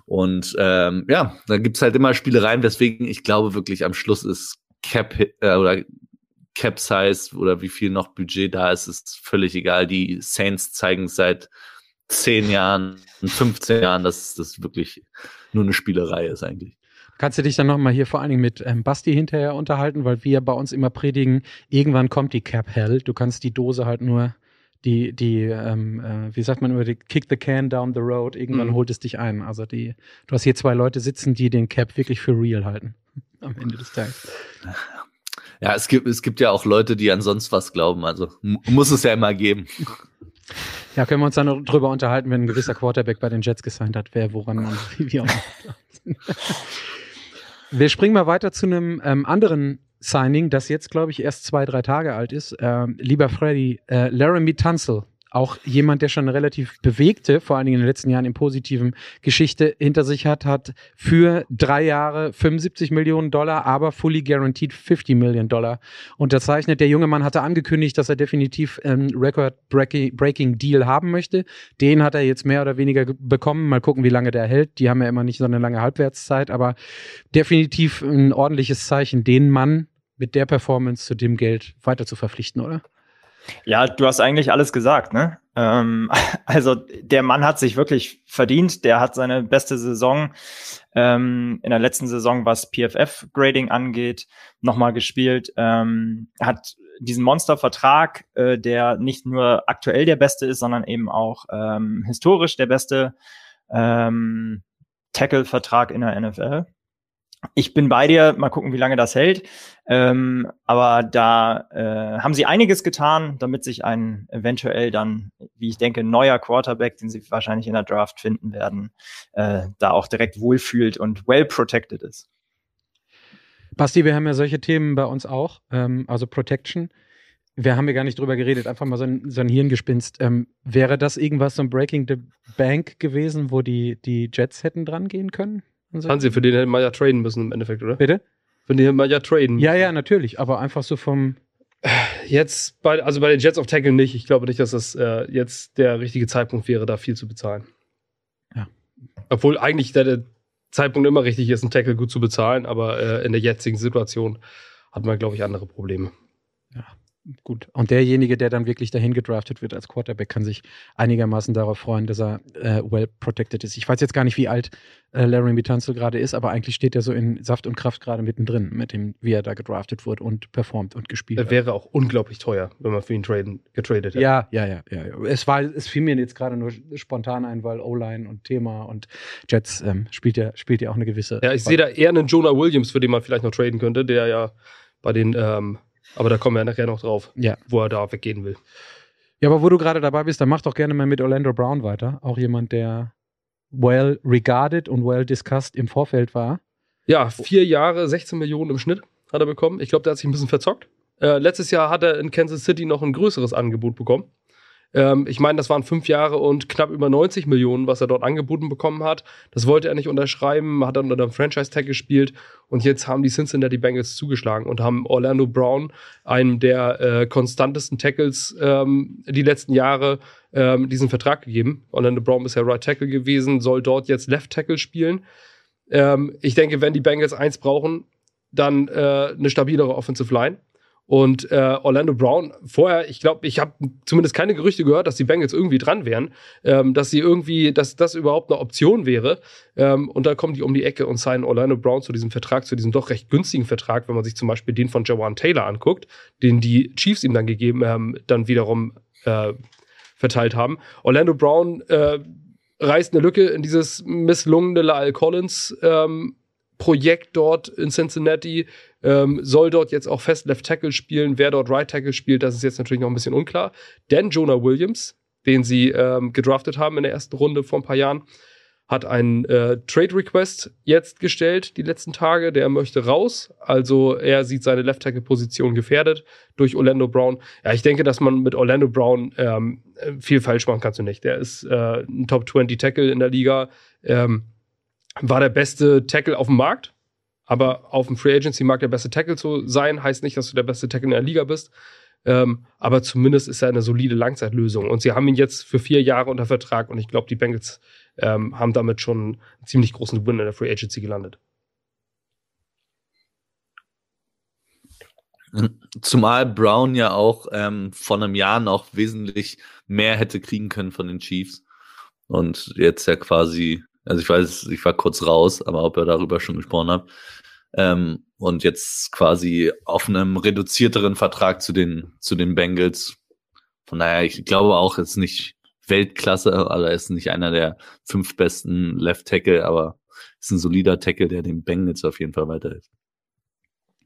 Und ähm, ja, da gibt's halt immer Spielereien, weswegen ich glaube wirklich am Schluss ist Cap äh, oder Cap Size oder wie viel noch Budget da ist, ist völlig egal. Die Saints zeigen seit zehn Jahren, 15 Jahren, dass das wirklich nur eine Spielerei ist eigentlich. Kannst du dich dann nochmal hier vor allen Dingen mit ähm, Basti hinterher unterhalten, weil wir bei uns immer predigen, irgendwann kommt die Cap Hell. Du kannst die Dose halt nur, die, die, ähm, äh, wie sagt man immer, die Kick the Can down the road, irgendwann mhm. holt es dich ein. Also die, du hast hier zwei Leute sitzen, die den Cap wirklich für real halten. (laughs) Am Ende des Tages. Ja, es gibt, es gibt ja auch Leute, die an sonst was glauben. Also muss es ja immer geben. (laughs) Ja, können wir uns dann drüber unterhalten, wenn ein gewisser Quarterback bei den Jets gesigned hat, wer woran man wie auch (laughs) Wir springen mal weiter zu einem ähm, anderen Signing, das jetzt, glaube ich, erst zwei, drei Tage alt ist. Ähm, lieber Freddy, äh, Laramie Tunzel auch jemand, der schon eine relativ bewegte, vor allen Dingen in den letzten Jahren im positiven Geschichte hinter sich hat, hat für drei Jahre 75 Millionen Dollar, aber fully guaranteed 50 Millionen Dollar unterzeichnet. Der junge Mann hatte angekündigt, dass er definitiv einen Record-Breaking Deal haben möchte. Den hat er jetzt mehr oder weniger bekommen. Mal gucken, wie lange der hält. Die haben ja immer nicht so eine lange Halbwertszeit, aber definitiv ein ordentliches Zeichen, den Mann mit der Performance zu dem Geld weiter zu verpflichten, oder? Ja, du hast eigentlich alles gesagt, ne? Ähm, (laughs) also der Mann hat sich wirklich verdient. Der hat seine beste Saison ähm, in der letzten Saison, was PFF-Grading angeht, nochmal gespielt. Ähm, hat diesen Monstervertrag, äh, der nicht nur aktuell der beste ist, sondern eben auch ähm, historisch der beste ähm, Tackle-Vertrag in der NFL ich bin bei dir, mal gucken, wie lange das hält. Ähm, aber da äh, haben sie einiges getan, damit sich ein eventuell dann, wie ich denke, neuer Quarterback, den sie wahrscheinlich in der Draft finden werden, äh, da auch direkt wohlfühlt und well protected ist. Basti, wir haben ja solche Themen bei uns auch, ähm, also Protection. Wir haben ja gar nicht drüber geredet, einfach mal so ein, so ein Hirngespinst. Ähm, wäre das irgendwas, so ein Breaking the Bank gewesen, wo die, die Jets hätten dran gehen können? So. Hansi, für den hätten wir ja traden müssen im Endeffekt, oder? Bitte? Für den hätten wir ja traden Ja, ja, natürlich, aber einfach so vom. Jetzt, bei, also bei den Jets of Tackle nicht. Ich glaube nicht, dass das äh, jetzt der richtige Zeitpunkt wäre, da viel zu bezahlen. Ja. Obwohl eigentlich der, der Zeitpunkt immer richtig ist, einen Tackle gut zu bezahlen, aber äh, in der jetzigen Situation hat man, glaube ich, andere Probleme. Ja gut. Und derjenige, der dann wirklich dahin gedraftet wird als Quarterback, kann sich einigermaßen darauf freuen, dass er äh, well protected ist. Ich weiß jetzt gar nicht, wie alt äh, Larry Mitanzel gerade ist, aber eigentlich steht er so in Saft und Kraft gerade mittendrin, mit dem, wie er da gedraftet wurde und performt und gespielt er hat. wäre auch unglaublich teuer, wenn man für ihn traden, getradet hätte. Ja, ja, ja, ja. Es, war, es fiel mir jetzt gerade nur spontan ein, weil O-Line und Thema und Jets ähm, spielt, ja, spielt ja auch eine gewisse. Ja, ich sehe da eher einen Jonah Williams, für den man vielleicht noch traden könnte, der ja bei den ähm, aber da kommen wir nachher noch drauf, ja. wo er da weggehen will. Ja, aber wo du gerade dabei bist, dann mach doch gerne mal mit Orlando Brown weiter. Auch jemand, der well regarded und well discussed im Vorfeld war. Ja, vier Jahre, 16 Millionen im Schnitt hat er bekommen. Ich glaube, der hat sich ein bisschen verzockt. Äh, letztes Jahr hat er in Kansas City noch ein größeres Angebot bekommen. Ähm, ich meine, das waren fünf Jahre und knapp über 90 Millionen, was er dort angeboten bekommen hat. Das wollte er nicht unterschreiben, hat dann unter dem Franchise-Tag gespielt und jetzt haben die Cincinnati Bengals zugeschlagen und haben Orlando Brown, einem der äh, konstantesten Tackles ähm, die letzten Jahre, ähm, diesen Vertrag gegeben. Orlando Brown ist ja Right Tackle gewesen, soll dort jetzt Left Tackle spielen. Ähm, ich denke, wenn die Bengals eins brauchen, dann äh, eine stabilere Offensive Line. Und äh, Orlando Brown, vorher, ich glaube, ich habe zumindest keine Gerüchte gehört, dass die Bengals irgendwie dran wären, ähm, dass sie irgendwie, dass das überhaupt eine Option wäre. Ähm, und dann kommen die um die Ecke und signen Orlando Brown zu diesem Vertrag, zu diesem doch recht günstigen Vertrag, wenn man sich zum Beispiel den von Jawan Taylor anguckt, den die Chiefs ihm dann gegeben haben, dann wiederum äh, verteilt haben. Orlando Brown äh, reißt eine Lücke in dieses misslungene Lyle Collins ähm, Projekt dort in Cincinnati, ähm, soll dort jetzt auch fest Left Tackle spielen. Wer dort Right Tackle spielt, das ist jetzt natürlich noch ein bisschen unklar. Denn Jonah Williams, den sie ähm, gedraftet haben in der ersten Runde vor ein paar Jahren, hat einen äh, Trade Request jetzt gestellt, die letzten Tage. Der möchte raus. Also er sieht seine Left Tackle Position gefährdet durch Orlando Brown. Ja, ich denke, dass man mit Orlando Brown ähm, viel falsch machen kannst du nicht. Der ist äh, ein Top 20 Tackle in der Liga. Ähm, war der beste Tackle auf dem Markt. Aber auf dem Free Agency Markt der beste Tackle zu sein, heißt nicht, dass du der beste Tackle in der Liga bist. Ähm, aber zumindest ist er eine solide Langzeitlösung. Und sie haben ihn jetzt für vier Jahre unter Vertrag und ich glaube, die Bengals ähm, haben damit schon einen ziemlich großen Win in der Free Agency gelandet. Zumal Brown ja auch ähm, vor einem Jahr noch wesentlich mehr hätte kriegen können von den Chiefs. Und jetzt ja quasi also ich weiß, ich war kurz raus, aber ob ihr darüber schon gesprochen habt. Ähm, und jetzt quasi auf einem reduzierteren Vertrag zu den, zu den Bengals. Von daher, ich glaube auch, ist nicht Weltklasse, also er ist nicht einer der fünf besten Left Tackle, aber ist ein solider Tackle, der den Bengals auf jeden Fall weiterhilft.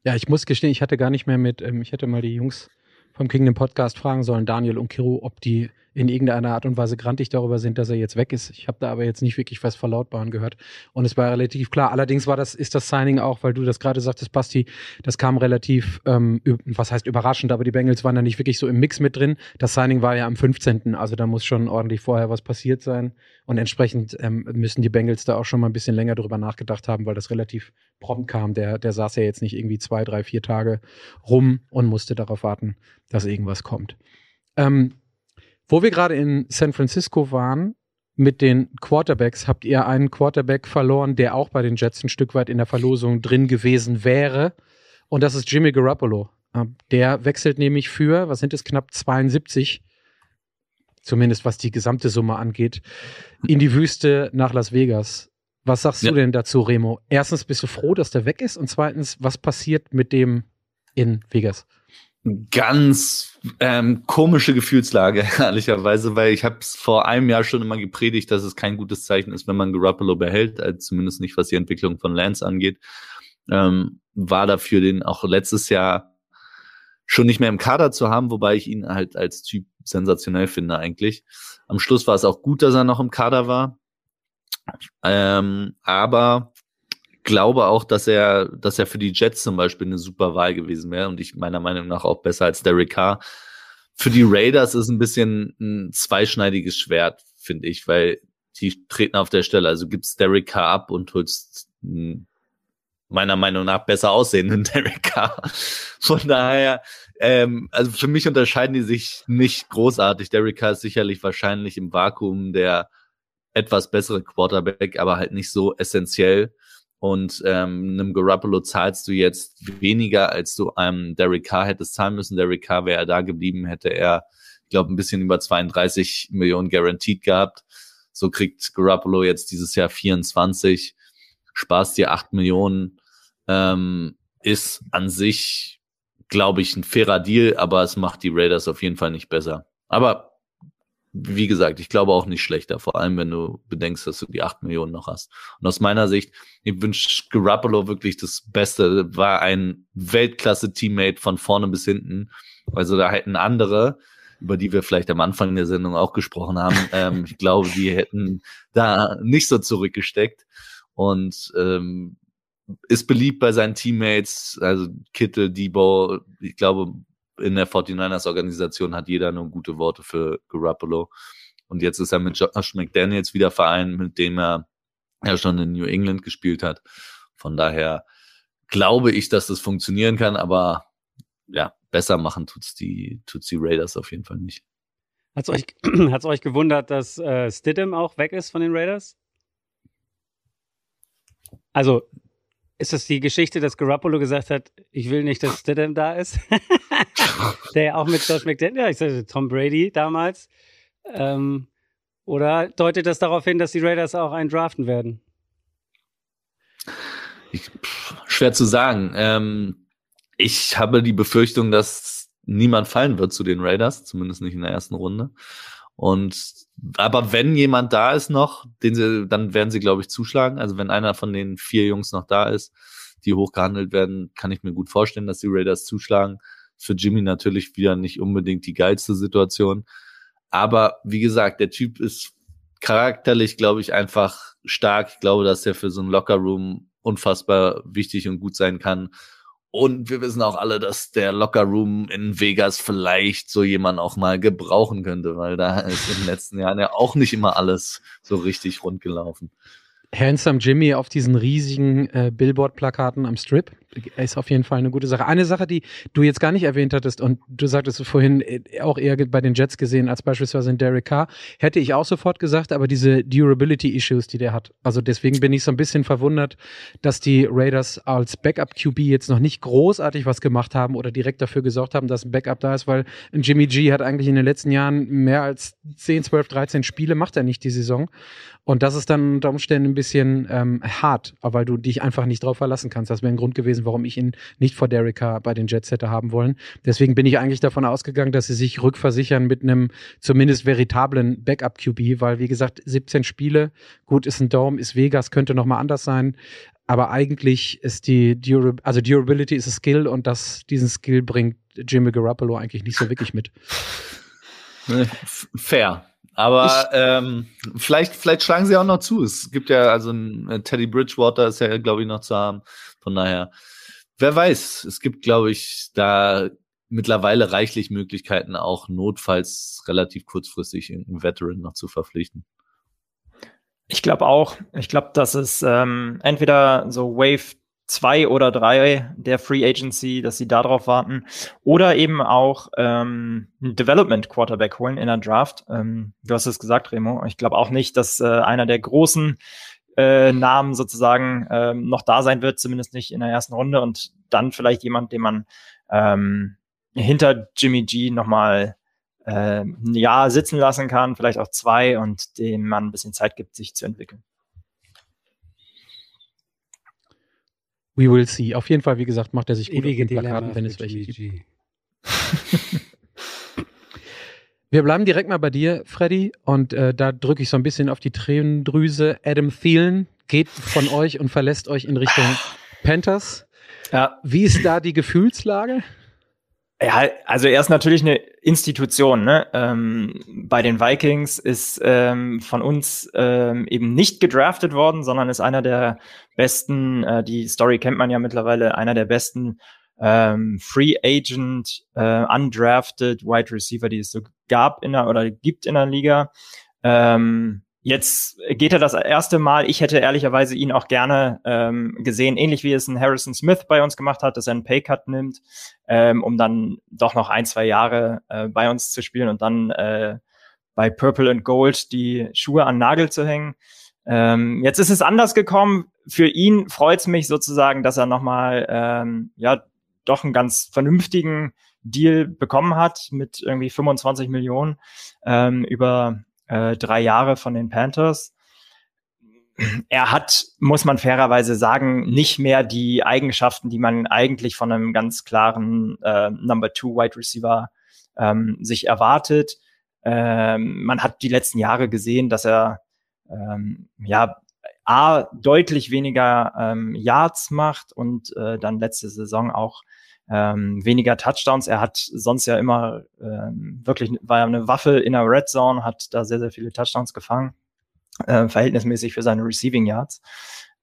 Ja, ich muss gestehen, ich hatte gar nicht mehr mit, ähm, ich hätte mal die Jungs vom Kingdom Podcast fragen sollen, Daniel und Kiro, ob die in irgendeiner Art und Weise grantig darüber sind, dass er jetzt weg ist. Ich habe da aber jetzt nicht wirklich was verlautbaren gehört. Und es war relativ klar. Allerdings war das, ist das Signing auch, weil du das gerade sagtest, Basti, das kam relativ, ähm, was heißt überraschend, aber die Bengals waren da nicht wirklich so im Mix mit drin. Das Signing war ja am 15. Also da muss schon ordentlich vorher was passiert sein. Und entsprechend ähm, müssen die Bengals da auch schon mal ein bisschen länger drüber nachgedacht haben, weil das relativ prompt kam. Der, der saß ja jetzt nicht irgendwie zwei, drei, vier Tage rum und musste darauf warten, dass irgendwas kommt. Ähm, wo wir gerade in San Francisco waren, mit den Quarterbacks, habt ihr einen Quarterback verloren, der auch bei den Jets ein Stück weit in der Verlosung drin gewesen wäre. Und das ist Jimmy Garoppolo. Ähm, der wechselt nämlich für, was sind es, knapp 72, zumindest was die gesamte Summe angeht, in die Wüste nach Las Vegas. Was sagst ja. du denn dazu, Remo? Erstens, bist du froh, dass der weg ist? Und zweitens, was passiert mit dem in Vegas? Ganz ähm, komische Gefühlslage, (laughs) ehrlicherweise, weil ich habe es vor einem Jahr schon immer gepredigt, dass es kein gutes Zeichen ist, wenn man Garoppolo behält, also zumindest nicht, was die Entwicklung von Lance angeht. Ähm, war dafür den auch letztes Jahr schon nicht mehr im Kader zu haben, wobei ich ihn halt als Typ sensationell finde eigentlich. Am Schluss war es auch gut, dass er noch im Kader war. Ähm, aber glaube auch, dass er, dass er für die Jets zum Beispiel eine super Wahl gewesen wäre und ich meiner Meinung nach auch besser als Derek Carr. Für die Raiders ist ein bisschen ein zweischneidiges Schwert, finde ich, weil die treten auf der Stelle. Also gibt's Derek Carr ab und holst meiner Meinung nach besser aussehenden (laughs) Derek Carr. Von daher, ähm, also für mich unterscheiden die sich nicht großartig. Derek Carr ist sicherlich wahrscheinlich im Vakuum der etwas bessere Quarterback, aber halt nicht so essentiell. Und ähm, einem Garoppolo zahlst du jetzt weniger, als du einem Derek Carr hättest zahlen müssen. Derek Carr wäre da geblieben, hätte er, ich glaube, ein bisschen über 32 Millionen guaranteed gehabt. So kriegt Garoppolo jetzt dieses Jahr 24, sparst dir 8 Millionen, ähm, ist an sich, glaube ich, ein fairer Deal, aber es macht die Raiders auf jeden Fall nicht besser. Aber wie gesagt, ich glaube auch nicht schlechter, vor allem wenn du bedenkst, dass du die acht Millionen noch hast. Und aus meiner Sicht, ich wünsche Garoppolo wirklich das Beste, war ein Weltklasse-Teammate von vorne bis hinten. Also da hätten andere, über die wir vielleicht am Anfang der Sendung auch gesprochen haben, (laughs) ähm, ich glaube, die hätten da nicht so zurückgesteckt. Und ähm, ist beliebt bei seinen Teammates, also Kittel, Debo, ich glaube, in der 49ers Organisation hat jeder nur gute Worte für Garoppolo. Und jetzt ist er mit Josh McDaniels wieder vereint, mit dem er ja schon in New England gespielt hat. Von daher glaube ich, dass das funktionieren kann, aber ja, besser machen tut's die, tut's die Raiders auf jeden Fall nicht. Hat's euch, (clears throat) hat's euch gewundert, dass äh, Stidham auch weg ist von den Raiders? Also ist das die Geschichte, dass Garoppolo gesagt hat, ich will nicht, dass Stidham da ist? (laughs) Der ja auch mit Josh McDaniel, ich sage Tom Brady damals. Ähm, oder deutet das darauf hin, dass die Raiders auch einen draften werden? Ich, schwer zu sagen. Ähm, ich habe die Befürchtung, dass niemand fallen wird zu den Raiders, zumindest nicht in der ersten Runde. Und aber wenn jemand da ist noch, den sie, dann werden sie, glaube ich, zuschlagen. Also wenn einer von den vier Jungs noch da ist, die hochgehandelt werden, kann ich mir gut vorstellen, dass die Raiders zuschlagen. Für Jimmy natürlich wieder nicht unbedingt die geilste Situation. Aber wie gesagt, der Typ ist charakterlich, glaube ich, einfach stark. Ich glaube, dass er für so einen Lockerroom unfassbar wichtig und gut sein kann. Und wir wissen auch alle, dass der Lockerroom in Vegas vielleicht so jemand auch mal gebrauchen könnte, weil da ist in den letzten Jahren ja auch nicht immer alles so richtig rund gelaufen. Handsome Jimmy auf diesen riesigen äh, Billboard-Plakaten am Strip ist auf jeden Fall eine gute Sache. Eine Sache, die du jetzt gar nicht erwähnt hattest und du sagtest vorhin äh, auch eher bei den Jets gesehen als beispielsweise in Derek Carr, hätte ich auch sofort gesagt, aber diese Durability-Issues, die der hat. Also deswegen bin ich so ein bisschen verwundert, dass die Raiders als Backup-QB jetzt noch nicht großartig was gemacht haben oder direkt dafür gesorgt haben, dass ein Backup da ist, weil Jimmy G hat eigentlich in den letzten Jahren mehr als 10, 12, 13 Spiele macht er nicht die Saison. Und das ist dann unter Umständen ein bisschen ähm, hart, weil du dich einfach nicht drauf verlassen kannst. Das wäre ein Grund gewesen, warum ich ihn nicht vor Derek Carr bei den Jets hätte haben wollen. Deswegen bin ich eigentlich davon ausgegangen, dass sie sich rückversichern mit einem zumindest veritablen Backup-QB, weil wie gesagt, 17 Spiele, gut ist ein Dome, ist Vegas, könnte nochmal anders sein. Aber eigentlich ist die Durab also Durability ist ein Skill und das, diesen Skill bringt Jimmy Garoppolo eigentlich nicht so wirklich mit. Fair. Aber ähm, vielleicht, vielleicht schlagen sie auch noch zu. Es gibt ja, also ein äh, Teddy Bridgewater ist ja, glaube ich, noch zu haben. Von daher, wer weiß, es gibt, glaube ich, da mittlerweile reichlich Möglichkeiten, auch notfalls relativ kurzfristig einen Veteran noch zu verpflichten. Ich glaube auch. Ich glaube, dass es ähm, entweder so Wave zwei oder drei der Free Agency, dass sie darauf warten. Oder eben auch ähm, einen Development Quarterback holen in der Draft. Ähm, du hast es gesagt, Remo. Ich glaube auch nicht, dass äh, einer der großen äh, Namen sozusagen ähm, noch da sein wird, zumindest nicht in der ersten Runde. Und dann vielleicht jemand, den man ähm, hinter Jimmy G nochmal äh, ein Jahr sitzen lassen kann, vielleicht auch zwei und dem man ein bisschen Zeit gibt, sich zu entwickeln. We will see. Auf jeden Fall, wie gesagt, macht er sich gut Ewige auf den Plakaten, wenn es welche gibt. (laughs) Wir bleiben direkt mal bei dir, Freddy, und äh, da drücke ich so ein bisschen auf die Tränendrüse. Adam Thielen geht von euch und verlässt euch in Richtung (laughs) Panthers. Ja, Wie ist da die Gefühlslage? Ja, also er ist natürlich eine Institution. Ne? Ähm, bei den Vikings ist ähm, von uns ähm, eben nicht gedraftet worden, sondern ist einer der besten, äh, die Story kennt man ja mittlerweile, einer der besten ähm, Free Agent, äh, undrafted Wide Receiver, die es so gab in der oder gibt in der Liga. Ähm, Jetzt geht er das erste Mal. Ich hätte ehrlicherweise ihn auch gerne ähm, gesehen, ähnlich wie es ein Harrison Smith bei uns gemacht hat, dass er einen Paycut nimmt, ähm, um dann doch noch ein, zwei Jahre äh, bei uns zu spielen und dann äh, bei Purple and Gold die Schuhe an Nagel zu hängen. Ähm, jetzt ist es anders gekommen. Für ihn freut es mich sozusagen, dass er nochmal ähm, ja doch einen ganz vernünftigen Deal bekommen hat mit irgendwie 25 Millionen ähm, über äh, drei Jahre von den Panthers. Er hat, muss man fairerweise sagen, nicht mehr die Eigenschaften, die man eigentlich von einem ganz klaren äh, Number Two Wide Receiver ähm, sich erwartet. Ähm, man hat die letzten Jahre gesehen, dass er ähm, ja A, deutlich weniger ähm, Yards macht und äh, dann letzte Saison auch ähm, weniger Touchdowns. Er hat sonst ja immer ähm, wirklich, war ja eine Waffe in der Red Zone, hat da sehr, sehr viele Touchdowns gefangen, äh, verhältnismäßig für seine Receiving Yards.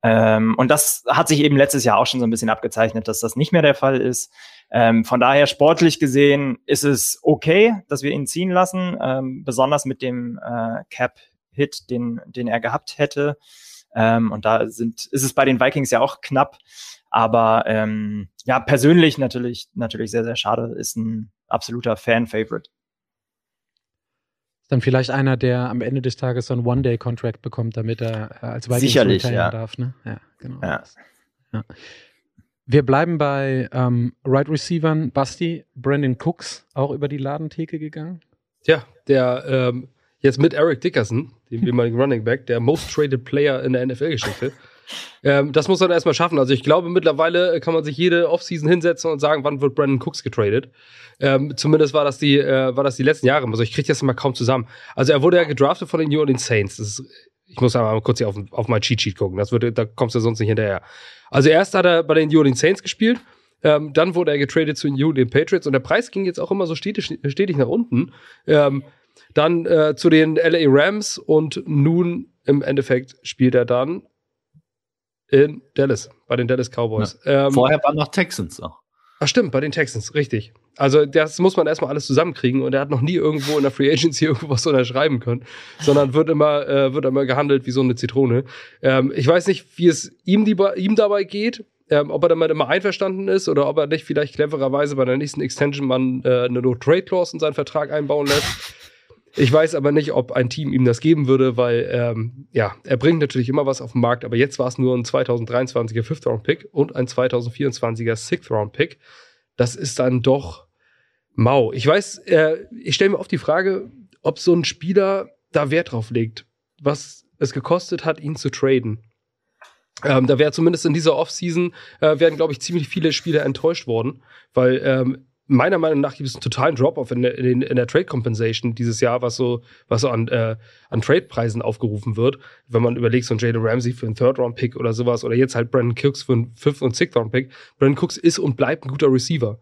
Ähm, und das hat sich eben letztes Jahr auch schon so ein bisschen abgezeichnet, dass das nicht mehr der Fall ist. Ähm, von daher sportlich gesehen ist es okay, dass wir ihn ziehen lassen, ähm, besonders mit dem äh, Cap-Hit, den, den er gehabt hätte. Ähm, und da sind, ist es bei den Vikings ja auch knapp. Aber ähm, ja, persönlich natürlich, natürlich sehr, sehr schade. Ist ein absoluter Fan-Favorite. Dann vielleicht einer, der am Ende des Tages so einen One-Day-Contract bekommt, damit er äh, als Vikings Sicherlich, ja. darf. Ne? Ja, genau. Ja. Ja. Wir bleiben bei ähm, Right Receivern. Basti, Brandon Cooks, auch über die Ladentheke gegangen. Tja, der ähm, jetzt mit Eric Dickerson, dem ehemaligen (laughs) Running Back, der most traded Player in der NFL-Geschichte. Ähm, das muss man erstmal schaffen. Also ich glaube, mittlerweile kann man sich jede Offseason hinsetzen und sagen, wann wird Brandon Cooks getradet. Ähm, zumindest war das die, äh, war das die letzten Jahre. Also ich kriege das immer kaum zusammen. Also er wurde ja gedraftet von den New Orleans Saints. Ist, ich muss einmal kurz hier auf, auf mein Cheat Sheet gucken. Das würde, da kommst du sonst nicht hinterher. Also erst hat er bei den New Orleans Saints gespielt. Ähm, dann wurde er getradet zu den New Orleans Patriots und der Preis ging jetzt auch immer so stetig, stetig nach unten. Ähm, dann äh, zu den LA Rams und nun im Endeffekt spielt er dann in Dallas, bei den Dallas Cowboys. Ähm, Vorher waren noch Texans auch. Ach stimmt, bei den Texans, richtig. Also das muss man erstmal alles zusammenkriegen und er hat noch nie irgendwo in der Free Agency (laughs) irgendwas unterschreiben können, sondern wird immer, äh, wird immer gehandelt wie so eine Zitrone. Ähm, ich weiß nicht, wie es ihm, die, ihm dabei geht, ähm, ob er damit immer einverstanden ist oder ob er nicht vielleicht clevererweise bei der nächsten Extension man äh, eine No-Trade-Clause in seinen Vertrag einbauen lässt. Ich weiß aber nicht, ob ein Team ihm das geben würde, weil ähm, ja, er bringt natürlich immer was auf den Markt, aber jetzt war es nur ein 2023er Fifth-Round-Pick und ein 2024er Sixth-Round-Pick. Das ist dann doch mau. Ich weiß, äh, ich stelle mir oft die Frage, ob so ein Spieler da Wert drauf legt, was es gekostet hat, ihn zu traden. Ähm, da wäre zumindest in dieser Offseason äh, werden, glaube ich, ziemlich viele Spieler enttäuscht worden, weil ähm, meiner Meinung nach gibt es einen totalen Drop-off in der, in, in der Trade Compensation dieses Jahr, was so, was so an, äh, an Trade-Preisen aufgerufen wird. Wenn man überlegt, so ein Jalen Ramsey für einen Third-Round-Pick oder sowas oder jetzt halt Brandon Cooks für einen Fifth- und Sixth-Round-Pick. Brandon Cooks ist und bleibt ein guter Receiver.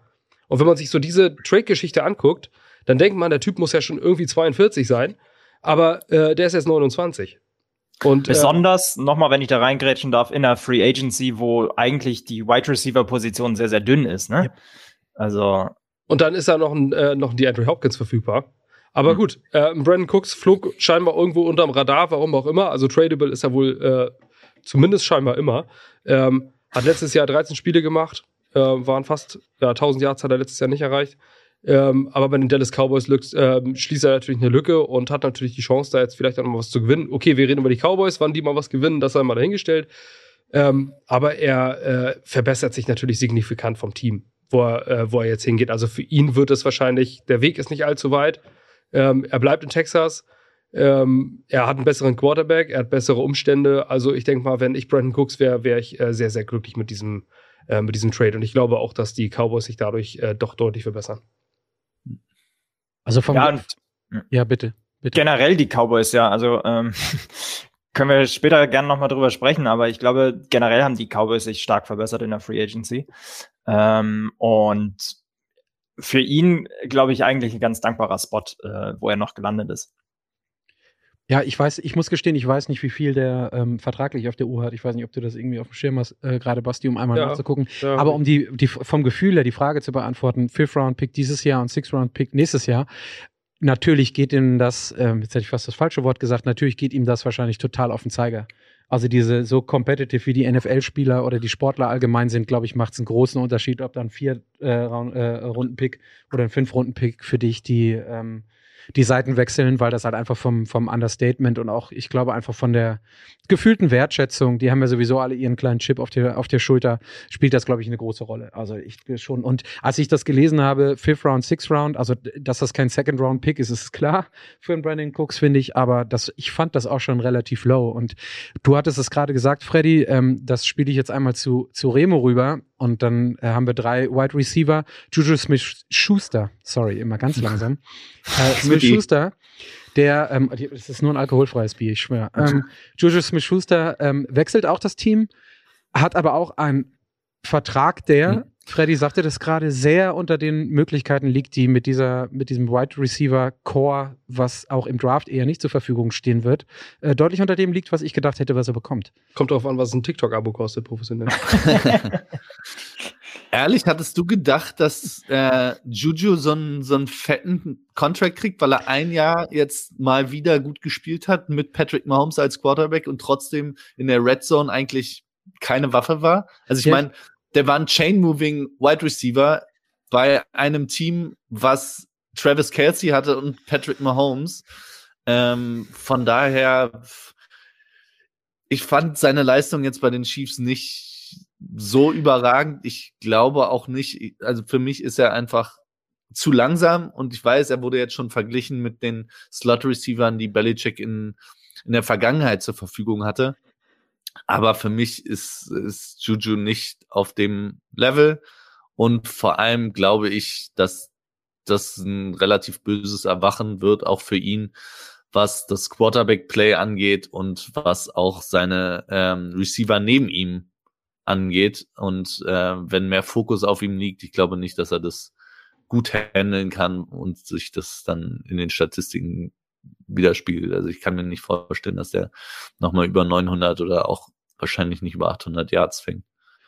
Und wenn man sich so diese Trade-Geschichte anguckt, dann denkt man, der Typ muss ja schon irgendwie 42 sein, aber äh, der ist jetzt 29. Und, äh, Besonders, nochmal, wenn ich da reingrätschen darf, in der Free Agency, wo eigentlich die Wide Receiver-Position sehr, sehr dünn ist. Ne? Ja. Also, Und dann ist da noch ein, äh, noch ein DeAndre Hopkins verfügbar. Aber Mhm. gut, äh, Brandon Cooks flog scheinbar irgendwo unterm Radar, warum auch immer. Also tradable ist er wohl äh, zumindest scheinbar immer. Ähm, hat letztes Jahr 13 Spiele gemacht, äh, waren fast ja, 1000 Yards hat er letztes Jahr nicht erreicht. Ähm, aber bei den Dallas Cowboys lückt, ähm, schließt er natürlich eine Lücke und hat natürlich die Chance, da jetzt vielleicht auch noch mal was zu gewinnen. Okay, wir reden über die Cowboys, wann die mal was gewinnen, das sei mal dahingestellt. Ähm, aber er äh, verbessert sich natürlich signifikant vom Team, wo er, äh, wo er jetzt hingeht. Also für ihn wird es wahrscheinlich, der Weg ist nicht allzu weit. Ähm, er bleibt in Texas. Ähm, er hat einen besseren Quarterback, er hat bessere Umstände. Also ich denke mal, wenn ich Brandon Cooks wäre, wäre ich äh, sehr, sehr glücklich mit diesem, äh, mit diesem Trade. Und ich glaube auch, dass die Cowboys sich dadurch äh, doch deutlich verbessern. Also vom Ja, und ja bitte. bitte. generell die Cowboys, ja. Also ähm, (laughs) können wir später gerne nochmal drüber sprechen, aber ich glaube, generell haben die Cowboys sich stark verbessert in der Free Agency. Ähm, und für ihn, glaube ich, eigentlich ein ganz dankbarer Spot, äh, wo er noch gelandet ist. Ja, ich weiß, ich muss gestehen, ich weiß nicht, wie viel der ähm, vertraglich auf der Uhr hat. Ich weiß nicht, ob du das irgendwie auf dem Schirm hast, äh, gerade Basti, um einmal Ja. nachzugucken. Ja. Aber um die, die vom Gefühl her die Frage zu beantworten, Fifth Round Pick dieses Jahr und Sixth Round Pick nächstes Jahr. Natürlich geht ihm das, ähm, jetzt hätte ich fast das falsche Wort gesagt, natürlich geht ihm das wahrscheinlich total auf den Zeiger. Also diese so competitive wie die NFL-Spieler oder die Sportler allgemein sind, glaube ich, macht es einen großen Unterschied, ob dann vier äh, äh, Runden-Pick oder ein Fünf-Runden-Pick für dich die ähm, die Seiten wechseln, weil das halt einfach vom, vom Understatement und auch, ich glaube, einfach von der gefühlten Wertschätzung, die haben ja sowieso alle ihren kleinen Chip auf der, auf der Schulter, spielt das, glaube ich, eine große Rolle. Also ich schon. Und als ich das gelesen habe, Fifth Round, Sixth Round, also dass das kein Second Round Pick ist, ist klar für einen Brandon Cooks, finde ich, aber das, ich fand das auch schon relativ low. Und du hattest es gerade gesagt, Freddy, ähm, das spiele ich jetzt einmal zu, zu Remo rüber. Und dann äh, haben wir drei Wide Receiver. Juju Smith-Schuster, sorry, immer ganz langsam. (laughs) äh, Smith-Schuster, der, ähm, das ist nur ein alkoholfreies Bier, ich schwöre. Ähm, (laughs) Juju Smith-Schuster ähm, wechselt auch das Team, hat aber auch einen Vertrag, der, Freddy sagte das gerade, sehr unter den Möglichkeiten liegt, die mit dieser, mit diesem Wide Receiver Core, was auch im Draft eher nicht zur Verfügung stehen wird, äh, deutlich unter dem liegt, was ich gedacht hätte, was er bekommt. Kommt drauf an, was ein TikTok-Abo kostet, professionell. (laughs) Ehrlich, hattest du gedacht, dass äh, Juju so einen, so einen fetten Contract kriegt, weil er ein Jahr jetzt mal wieder gut gespielt hat mit Patrick Mahomes als Quarterback und trotzdem in der Red Zone eigentlich keine Waffe war? Also ich Ja. meine, der war ein Chain-Moving Wide Receiver bei einem Team, was Travis Kelsey hatte und Patrick Mahomes. Ähm, von daher, ich fand seine Leistung jetzt bei den Chiefs nicht so überragend. Ich glaube auch nicht, also für mich ist er einfach zu langsam und ich weiß, er wurde jetzt schon verglichen mit den Slot-Receivern, die Belichick in, in der Vergangenheit zur Verfügung hatte. Aber für mich ist, ist Juju nicht auf dem Level und vor allem glaube ich, dass das ein relativ böses Erwachen wird, auch für ihn, was das Quarterback-Play angeht und was auch seine ähm, Receiver neben ihm angeht. Und äh, wenn mehr Fokus auf ihm liegt, ich glaube nicht, dass er das gut handeln kann und sich das dann in den Statistiken widerspiegelt. Also ich kann mir nicht vorstellen, dass der nochmal über 900 oder auch wahrscheinlich nicht über 800 Yards fängt.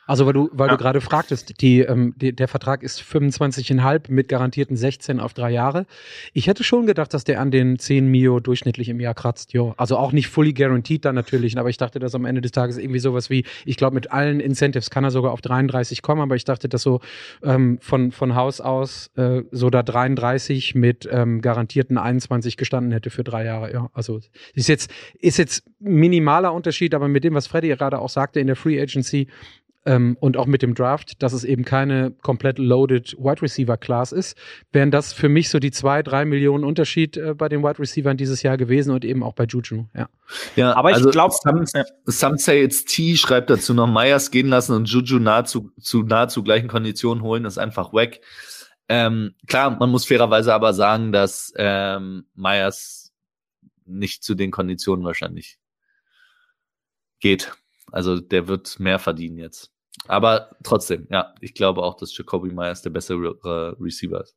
Also weil du, weil Ja. du gerade fragtest, die, ähm, die, der Vertrag ist 25,5 mit garantierten 16 auf drei Jahre. Ich hätte schon gedacht, dass der an den 10 Mio durchschnittlich im Jahr kratzt. Jo. Also auch nicht fully guaranteed dann natürlich, aber ich dachte, dass am Ende des Tages irgendwie sowas wie, ich glaube, mit allen Incentives kann er sogar auf 33 kommen, aber ich dachte, dass so ähm, von, von Haus aus äh, so da 33 mit ähm, garantierten 21 gestanden hätte für drei Jahre. Ja, also ist jetzt, ist jetzt minimaler Unterschied, aber mit dem, was Freddy gerade auch sagte in der Free Agency, ähm, und auch mit dem Draft, dass es eben keine komplett loaded Wide Receiver Class ist, wären das für mich so die zwei, drei Millionen Unterschied äh, bei den Wide Receivern dieses Jahr gewesen und eben auch bei Juju. Ja. Ja, Aber ich also glaub- Some, ja. some say it's T schreibt dazu noch Myers gehen lassen und Juju nahezu zu nahezu gleichen Konditionen holen, ist einfach weg. Ähm, klar, man muss fairerweise aber sagen, dass ähm, Myers nicht zu den Konditionen wahrscheinlich geht. Also der wird mehr verdienen jetzt. Aber trotzdem, ja, ich glaube auch, dass Jacoby Myers der bessere äh, Receiver ist.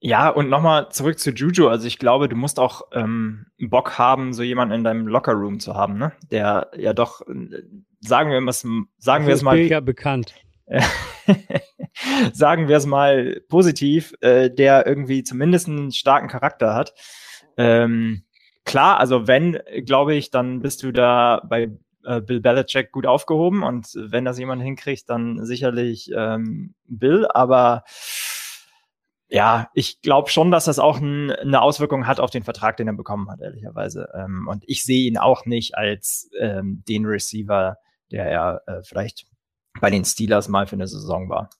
Ja, und nochmal zurück zu Juju. Also ich glaube, du musst auch ähm, Bock haben, so jemanden in deinem Lockerroom zu haben, ne? Der ja doch, äh, sagen wir es, sagen wir es mal, ja bekannt. (laughs) sagen wir es mal positiv, äh, der irgendwie zumindest einen starken Charakter hat. Ähm, klar, also wenn, glaube ich, dann bist du da bei äh, Bill Belichick gut aufgehoben und wenn das jemand hinkriegt, dann sicherlich ähm, Bill, aber ja, ich glaube schon, dass das auch ein, eine Auswirkung hat auf den Vertrag, den er bekommen hat, ehrlicherweise. Ähm, und ich sehe ihn auch nicht als ähm, den Receiver, der ja äh, vielleicht bei den Steelers mal für eine Saison war.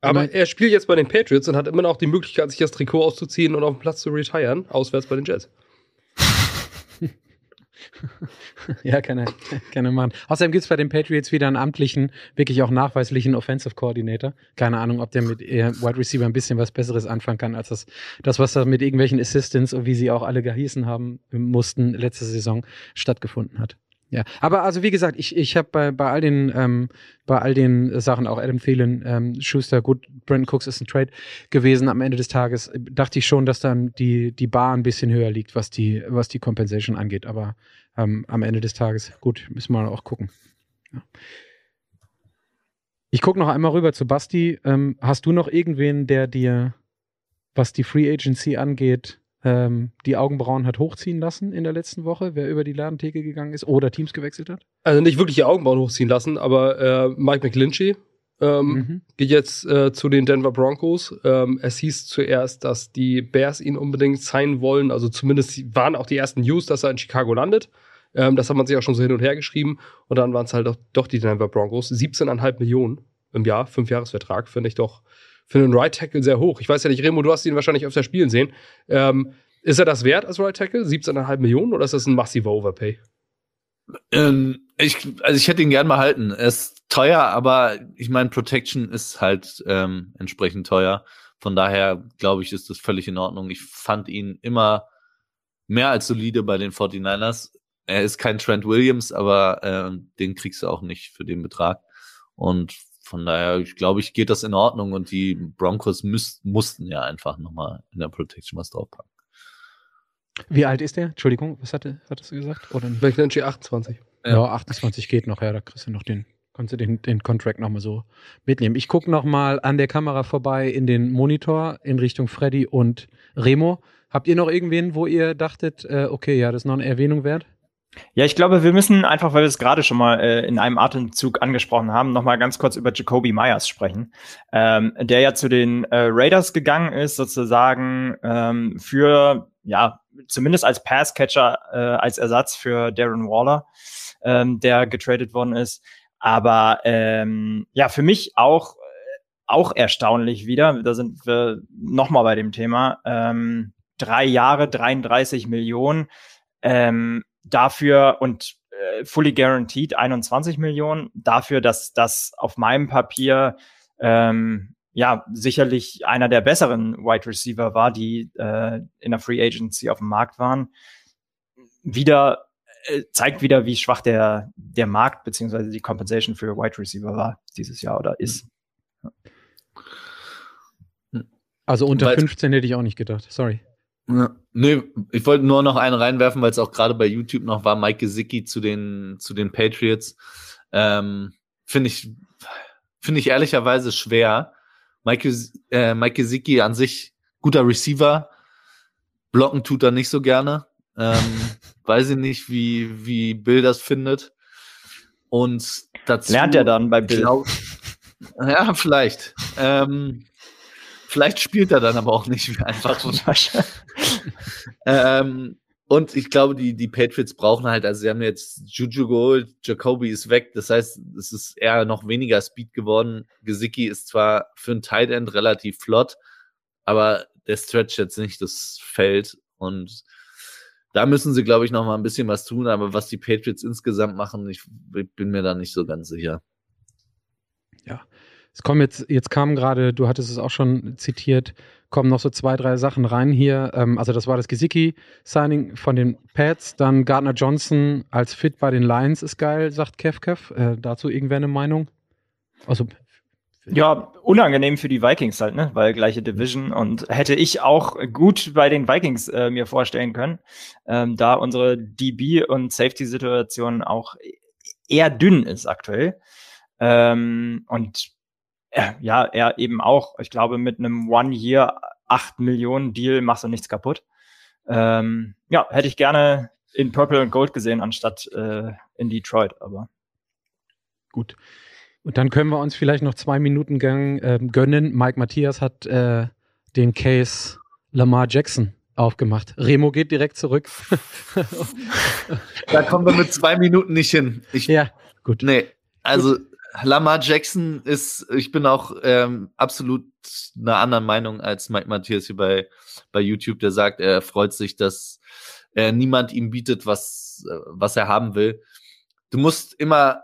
Aber er spielt jetzt bei den Patriots und hat immer noch die Möglichkeit, sich das Trikot auszuziehen und auf dem Platz zu retiren, auswärts bei den Jets. (laughs) ja, kann er, machen. Außerdem gibt es bei den Patriots wieder einen amtlichen, wirklich auch nachweislichen Offensive Coordinator. Keine Ahnung, ob der mit Wide Receiver ein bisschen was Besseres anfangen kann, als das, das was da mit irgendwelchen Assistants und wie sie auch alle gehießen haben mussten, letzte Saison stattgefunden hat. Ja, aber also wie gesagt, ich, ich habe bei, bei all den ähm, bei all den Sachen auch Adam Thielen, ähm, Schuster, gut, Brandon Cooks ist ein Trade gewesen. Am Ende des Tages dachte ich schon, dass dann die die Bar ein bisschen höher liegt, was die was die Compensation angeht. Aber ähm, am Ende des Tages, gut, müssen wir auch gucken. Ja. Ich gucke noch einmal rüber zu Basti. Ähm, hast du noch irgendwen, der dir, was die Free Agency angeht, ähm, die Augenbrauen hat hochziehen lassen in der letzten Woche, wer über die Ladentheke gegangen ist oder Teams gewechselt hat? Also nicht wirklich die Augenbrauen hochziehen lassen, aber äh, Mike McGlinchey ähm, mhm. geht jetzt äh, zu den Denver Broncos. Ähm, es hieß zuerst, dass die Bears ihn unbedingt sein wollen. Also zumindest waren auch die ersten News, dass er in Chicago landet. Ähm, das hat man sich auch schon so hin und her geschrieben. Und dann waren es halt doch, doch die Denver Broncos. 17,5 Millionen im Jahr, fünf Jahresvertrag, finde ich doch für einen Right Tackle sehr hoch. Ich weiß ja nicht, Remo, du hast ihn wahrscheinlich öfter spielen sehen. Ähm, ist er das wert als Right Tackle? 17,5 Millionen oder ist das ein massiver Overpay? Ähm, ich, also ich hätte ihn gern mal halten. Er ist teuer, aber ich meine, Protection ist halt ähm, entsprechend teuer. Von daher glaube ich, ist das völlig in Ordnung. Ich fand ihn immer mehr als solide bei den 49ers. Er ist kein Trent Williams, aber äh, den kriegst du auch nicht für den Betrag. Und von daher, ich glaube ich, geht das in Ordnung und die Broncos müß, mussten ja einfach nochmal in der Protection was draufpacken. Wie alt ist der? Entschuldigung, was hatte, hattest du gesagt? Oder nicht? McNanchi 28. Ja, ja, 28 geht noch, ja, da kriegst du noch den, kannst du den, den Contract nochmal so mitnehmen. Ich gucke nochmal an der Kamera vorbei in den Monitor in Richtung Freddy und Remo. Habt ihr noch irgendwen, wo ihr dachtet, äh, okay, ja, das ist noch eine Erwähnung wert? Ja, ich glaube, wir müssen einfach, weil wir es gerade schon mal äh, in einem Atemzug angesprochen haben, noch mal ganz kurz über Jacoby Myers sprechen, ähm, der ja zu den äh, Raiders gegangen ist, sozusagen ähm, für ja zumindest als Passcatcher äh, als Ersatz für Darren Waller, ähm, der getradet worden ist. Aber ähm, ja, für mich auch auch erstaunlich wieder. Da sind wir noch mal bei dem Thema. Ähm, drei Jahre, 33 Millionen. Ähm, dafür und äh, fully guaranteed 21 Millionen dafür, dass das auf meinem Papier ähm, ja sicherlich einer der besseren Wide Receiver war, die äh, in der Free Agency auf dem Markt waren. Wieder äh, zeigt wieder, wie schwach der der Markt beziehungsweise die Compensation für Wide Receiver war dieses Jahr oder ist. Also unter 15 hätte ich auch nicht gedacht. Sorry. Ja. Nee, ich wollte nur noch einen reinwerfen, weil es auch gerade bei YouTube noch war, Mike Gesicki zu den, zu den Patriots. Ähm, finde ich, finde ich ehrlicherweise schwer. Mike, äh, Mike Gesicki an sich guter Receiver. Blocken tut er nicht so gerne. Ähm, (laughs) weiß ich nicht, wie, wie Bill das findet. Und dazu. Lernt er dann bei Bill? Glaub, (laughs) ja, vielleicht. Ähm, Vielleicht spielt er dann aber auch nicht einfach. (laughs) ähm, und ich glaube, die, die Patriots brauchen halt, also sie haben jetzt Juju geholt, Jacoby ist weg, das heißt, es ist eher noch weniger Speed geworden. Gesicki ist zwar für ein Tight End relativ flott, aber der stretcht jetzt nicht das Feld und da müssen sie, glaube ich, noch mal ein bisschen was tun, aber was die Patriots insgesamt machen, ich bin mir da nicht so ganz sicher. Ja, es kommen jetzt, jetzt kamen gerade, du hattest es auch schon zitiert, kommen noch so zwei, drei Sachen rein hier. Ähm, also das war das Gesicki-Signing von den Pats, dann Gardner Johnson als Fit bei den Lions ist geil, sagt Kev Kev. Äh, dazu irgendwer eine Meinung? Also ja, unangenehm für die Vikings halt, ne? Weil gleiche Division und hätte ich auch gut bei den Vikings äh, mir vorstellen können, ähm, da unsere DB und Safety-Situation auch eher dünn ist aktuell. Ähm, und ja, er eben auch. Ich glaube, mit einem One-Year 8 Millionen Deal machst du nichts kaputt. Ähm, ja, hätte ich gerne in Purple und Gold gesehen, anstatt äh, in Detroit, aber. Gut. Und dann können wir uns vielleicht noch zwei Minuten gang, äh, gönnen. Mike Matthias hat äh, den Case Lamar Jackson aufgemacht. Remo geht direkt zurück. (laughs) da kommen wir mit zwei Minuten nicht hin. Ich, ja, gut. Nee, Also Lamar Jackson ist, ich bin auch ähm, absolut einer anderen Meinung als Mike Matthias hier bei, bei YouTube, der sagt, er freut sich, dass äh, niemand ihm bietet, was, äh, was er haben will. Du musst immer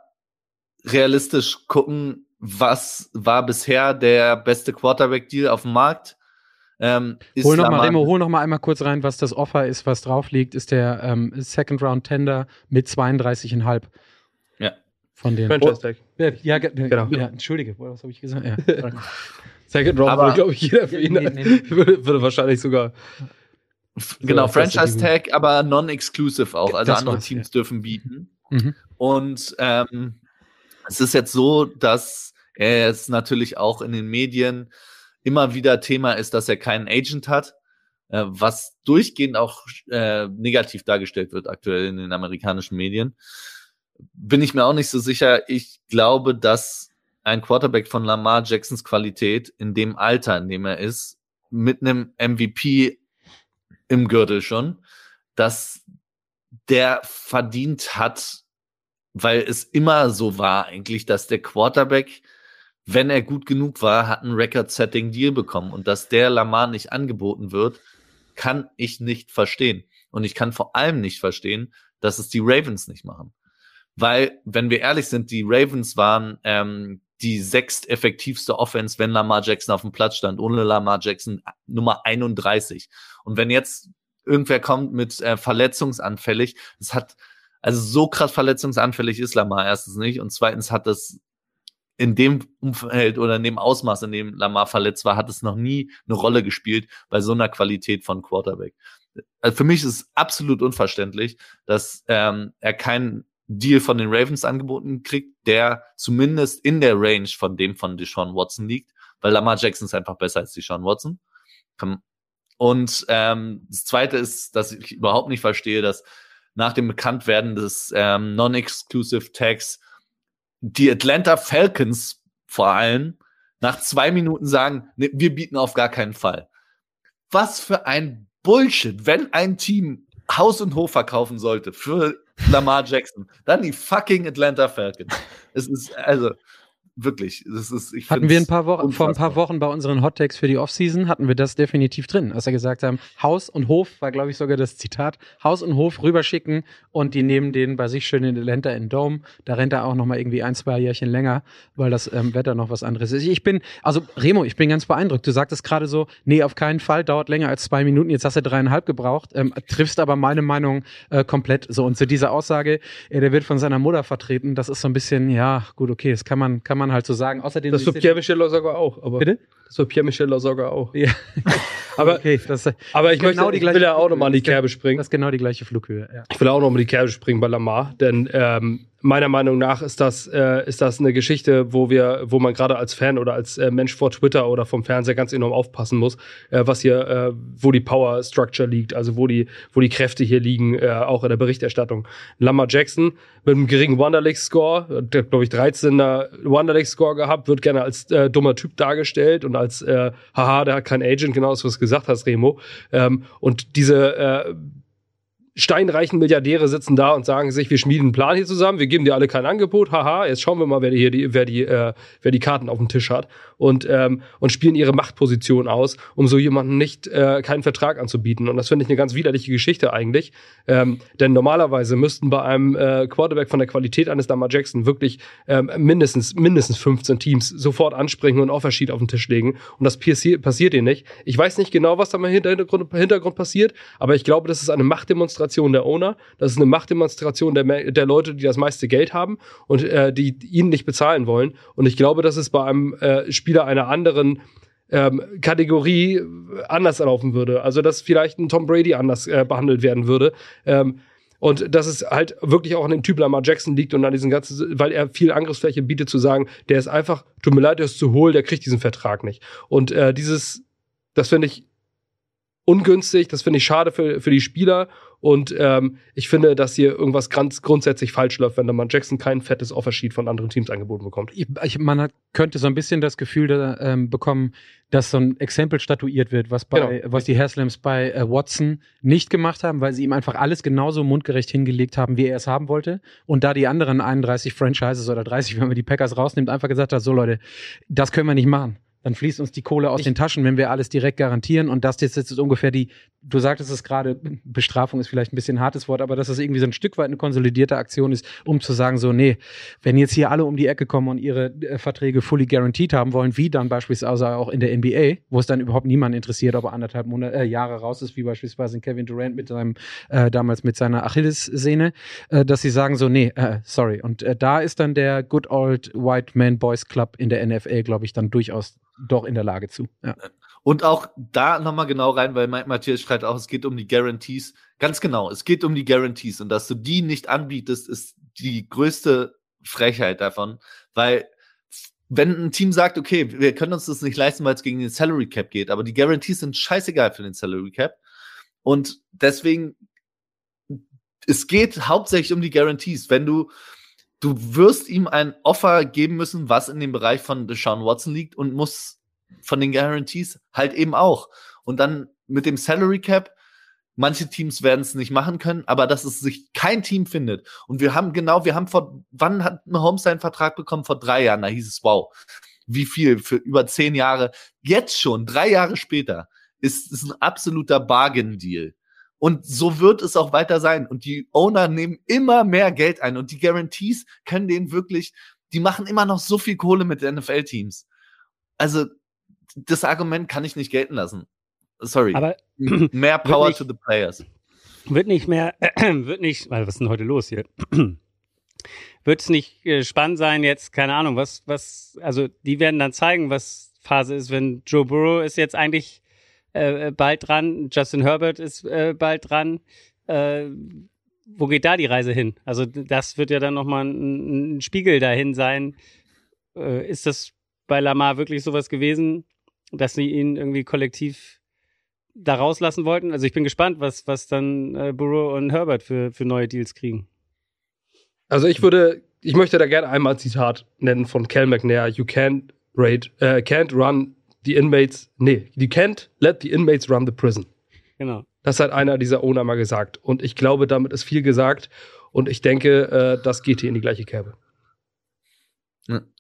realistisch gucken, was war bisher der beste Quarterback-Deal auf dem Markt. Ähm, hol noch mal, Remo, hol noch mal einmal kurz rein, was das Offer ist, was drauf liegt, ist der ähm, Second Round Tender mit 32,5. Von den. Franchise Tag. Ja, ja, genau. ja, entschuldige, was habe ich gesagt? Ja. Second Round würde, glaube ich, jeder für ihn. Nee, (laughs) nee. Würde, würde wahrscheinlich sogar. Genau, Franchise Tag, aber non-exclusive auch. Also das andere Teams ja. dürfen bieten. Mhm. Und ähm, es ist jetzt so, dass er jetzt natürlich auch in den Medien immer wieder Thema ist, dass er keinen Agent hat, äh, was durchgehend auch äh, negativ dargestellt wird aktuell in den amerikanischen Medien. Bin ich mir auch nicht so sicher. Ich glaube, dass ein Quarterback von Lamar Jacksons Qualität in dem Alter, in dem er ist, mit einem MVP im Gürtel schon, dass der verdient hat, weil es immer so war eigentlich, dass der Quarterback, wenn er gut genug war, hat einen Record-Setting-Deal bekommen und dass der Lamar nicht angeboten wird, kann ich nicht verstehen. Und ich kann vor allem nicht verstehen, dass es die Ravens nicht machen. Weil, wenn wir ehrlich sind, die Ravens waren ähm, die sechst effektivste Offense, wenn Lamar Jackson auf dem Platz stand. Ohne Lamar Jackson Nummer 31. Und wenn jetzt irgendwer kommt mit äh, verletzungsanfällig, das hat also so krass verletzungsanfällig ist Lamar erstens nicht und zweitens hat das in dem Umfeld oder in dem Ausmaß, in dem Lamar verletzt war, hat es noch nie eine Rolle gespielt bei so einer Qualität von Quarterback. Also für mich ist es absolut unverständlich, dass ähm, er keinen Deal von den Ravens angeboten kriegt, der zumindest in der Range von dem von Deshaun Watson liegt, weil Lamar Jackson ist einfach besser als Deshaun Watson. Und ähm, das Zweite ist, dass ich überhaupt nicht verstehe, dass nach dem Bekanntwerden des ähm, Non-Exclusive Tags die Atlanta Falcons vor allem nach zwei Minuten sagen, nee, wir bieten auf gar keinen Fall. Was für ein Bullshit, wenn ein Team Haus und Hof verkaufen sollte für Lamar Jackson, dann die fucking Atlanta Falcons. Es ist also wirklich, das ist, ich Hatten wir ein paar Wochen, vor ein paar Wochen bei unseren Hot Takes für die Offseason, hatten wir das definitiv drin, als wir gesagt haben, Haus und Hof war, glaube ich, sogar das Zitat, Haus und Hof rüberschicken und die nehmen den bei sich schön in Atlanta in Dome. Da rennt er auch noch mal irgendwie ein, zwei Jährchen länger, weil das ähm, Wetter noch was anderes ist. Ich bin, also Remo, ich bin ganz beeindruckt. Du sagtest gerade so, nee, auf keinen Fall, dauert länger als zwei Minuten. Jetzt hast du dreieinhalb gebraucht, ähm, triffst aber meine Meinung äh, komplett so. Und zu dieser Aussage, äh, der wird von seiner Mutter vertreten, das ist so ein bisschen, ja, gut, okay, das kann man, kann man man halt so sagen. Außerdem das war Pierre-Michel Lasogga auch. Aber Bitte? Das war Pierre-Michel Lasogga auch. Ja. (laughs) aber, okay, das, aber ich, genau möchte, ich will ja auch nochmal an die Kerbe springen. Das ist genau die gleiche Flughöhe. Ja. Ich will auch nochmal die Kerbe springen bei Lamar, denn ähm, meiner Meinung nach ist das, äh, ist das eine Geschichte, wo wir, wo man gerade als Fan oder als äh, Mensch vor Twitter oder vom Fernseher ganz enorm aufpassen muss, äh, was hier, äh, wo die Power Structure liegt, also wo die, wo die Kräfte hier liegen, äh, auch in der Berichterstattung. Lamar Jackson mit einem geringen Wonderlick-Score, der glaube ich 13er Wonderlick-Score gehabt, wird gerne als äh, dummer Typ dargestellt und als haha, der hat keinen Agent, genau das, was du gesagt hast, Remo. Ähm, und diese steinreichen Milliardäre sitzen da und sagen sich, wir schmieden einen Plan hier zusammen, wir geben dir alle kein Angebot, haha, jetzt schauen wir mal, wer die hier die, wer die, äh, wer die Karten auf dem Tisch hat und ähm, und spielen ihre Machtposition aus, um so jemanden nicht äh, keinen Vertrag anzubieten. Und das finde ich eine ganz widerliche Geschichte eigentlich, ähm, denn normalerweise müssten bei einem äh, Quarterback von der Qualität eines Lamar Jackson wirklich ähm, mindestens mindestens 15 Teams sofort ansprechen und Offersheet auf den Tisch legen. Und das passiert ihnen nicht. Ich weiß nicht genau, was da mal Hintergrund, Hintergrund passiert, aber ich glaube, das ist eine Machtdemonstration Machtdemonstration der Owner, das ist eine Machtdemonstration der, der Leute, die das meiste Geld haben und äh, die ihn nicht bezahlen wollen. Und ich glaube, dass es bei einem äh, Spieler einer anderen ähm, Kategorie anders laufen würde. Also dass vielleicht ein Tom Brady anders äh, behandelt werden würde. Ähm, und dass es halt wirklich auch an dem Typ Lamar Jackson liegt und an diesen ganzen, weil er viel Angriffsfläche bietet, zu sagen, der ist einfach, tut mir leid, der ist zu hohl, der kriegt diesen Vertrag nicht. Und äh, dieses, das finde ich ungünstig, das finde ich schade für, für die Spieler Und ähm, ich finde, dass hier irgendwas ganz grundsätzlich falsch läuft, wenn Lamar Jackson kein fettes Offersheet von anderen Teams angeboten bekommt. Ich, man hat, könnte so ein bisschen das Gefühl da, ähm, bekommen, dass so ein Exempel statuiert wird, was, bei, Genau. was die Haslams bei äh, Watson nicht gemacht haben, weil sie ihm einfach alles genauso mundgerecht hingelegt haben, wie er es haben wollte. Und da die anderen 31 Franchises oder 30, wenn man die Packers rausnimmt, einfach gesagt hat, so Leute, das können wir nicht machen. Dann fließt uns die Kohle aus Ich- den Taschen, wenn wir alles direkt garantieren. Und das jetzt ist ungefähr die, du sagtest es gerade, Bestrafung ist vielleicht ein bisschen ein hartes Wort, aber dass das irgendwie so ein Stück weit eine konsolidierte Aktion ist, um zu sagen, so, nee, wenn jetzt hier alle um die Ecke kommen und ihre äh, Verträge fully guaranteed haben wollen, wie dann beispielsweise auch in der NBA, wo es dann überhaupt niemand interessiert, ob er anderthalb Monate, äh, Jahre raus ist, wie beispielsweise in Kevin Durant mit seinem, äh, damals mit seiner Achillessehne, äh, dass sie sagen so, nee, äh, sorry. Und äh, da ist dann der Good Old White Man Boys Club in der NFL, glaube ich, dann durchaus doch in der Lage zu. Ja. Und auch da nochmal genau rein, weil Matthias schreibt auch, es geht um die Guarantees. Ganz genau, es geht um die Guarantees. Und dass du die nicht anbietest, ist die größte Frechheit davon. Weil wenn ein Team sagt, okay, wir können uns das nicht leisten, weil es gegen den Salary Cap geht, aber die Guarantees sind scheißegal für den Salary Cap. Und deswegen, es geht hauptsächlich um die Guarantees. Wenn du, du wirst ihm ein Offer geben müssen, was in dem Bereich von Deshaun Watson liegt und muss von den Guarantees halt eben auch. Und dann mit dem Salary Cap, manche Teams werden es nicht machen können, aber dass es sich kein Team findet. Und wir haben genau, wir haben vor, wann hat Mahomes seinen Vertrag bekommen? Vor drei Jahren, da hieß es, wow, wie viel für über zehn Jahre. Jetzt schon, drei Jahre später, ist es ein absoluter Bargain-Deal. Und so wird es auch weiter sein. Und die Owner nehmen immer mehr Geld ein. Und die Guarantees können denen wirklich, die machen immer noch so viel Kohle mit den NFL-Teams. Also, das Argument kann ich nicht gelten lassen. Sorry. Aber (clears throat) mehr Power nicht- to the players. wird nicht mehr, (clears throat) wird nicht, weil was ist denn heute los hier? (clears throat) wird es nicht äh, spannend sein jetzt, keine Ahnung, was, was, also die werden dann zeigen, was Phase ist, wenn Joe Burrow ist jetzt eigentlich äh, bald dran, Justin Herbert ist äh, bald dran. Äh, wo geht da die Reise hin? Also das wird ja dann nochmal ein, ein Spiegel dahin sein. Äh, ist das bei Lamar wirklich sowas gewesen, dass sie ihn irgendwie kollektiv da rauslassen wollten? Also ich bin gespannt, was, was dann äh, Burrow und Herbert für, für neue Deals kriegen. Also ich würde, ich möchte da gerne einmal ein Zitat nennen von Cal McNair. You can't rate, äh, can't run the inmates, nee, you can't let the inmates run the prison. Genau. Das hat einer dieser Owner mal gesagt. Und ich glaube, damit ist viel gesagt. Und ich denke, äh, das geht hier in die gleiche Kerbe.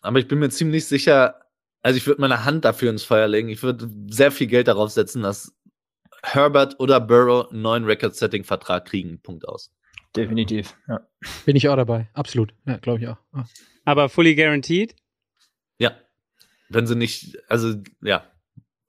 Aber ich bin mir ziemlich sicher, also ich würde meine Hand dafür ins Feuer legen. Ich würde sehr viel Geld darauf setzen, dass Herbert oder Burrow einen neuen Record-Setting-Vertrag kriegen. Punkt aus. Definitiv. Ja. Bin ich auch dabei. Absolut. Ja, glaube ich auch. Ja. Aber fully guaranteed? Ja. Wenn sie nicht, also ja,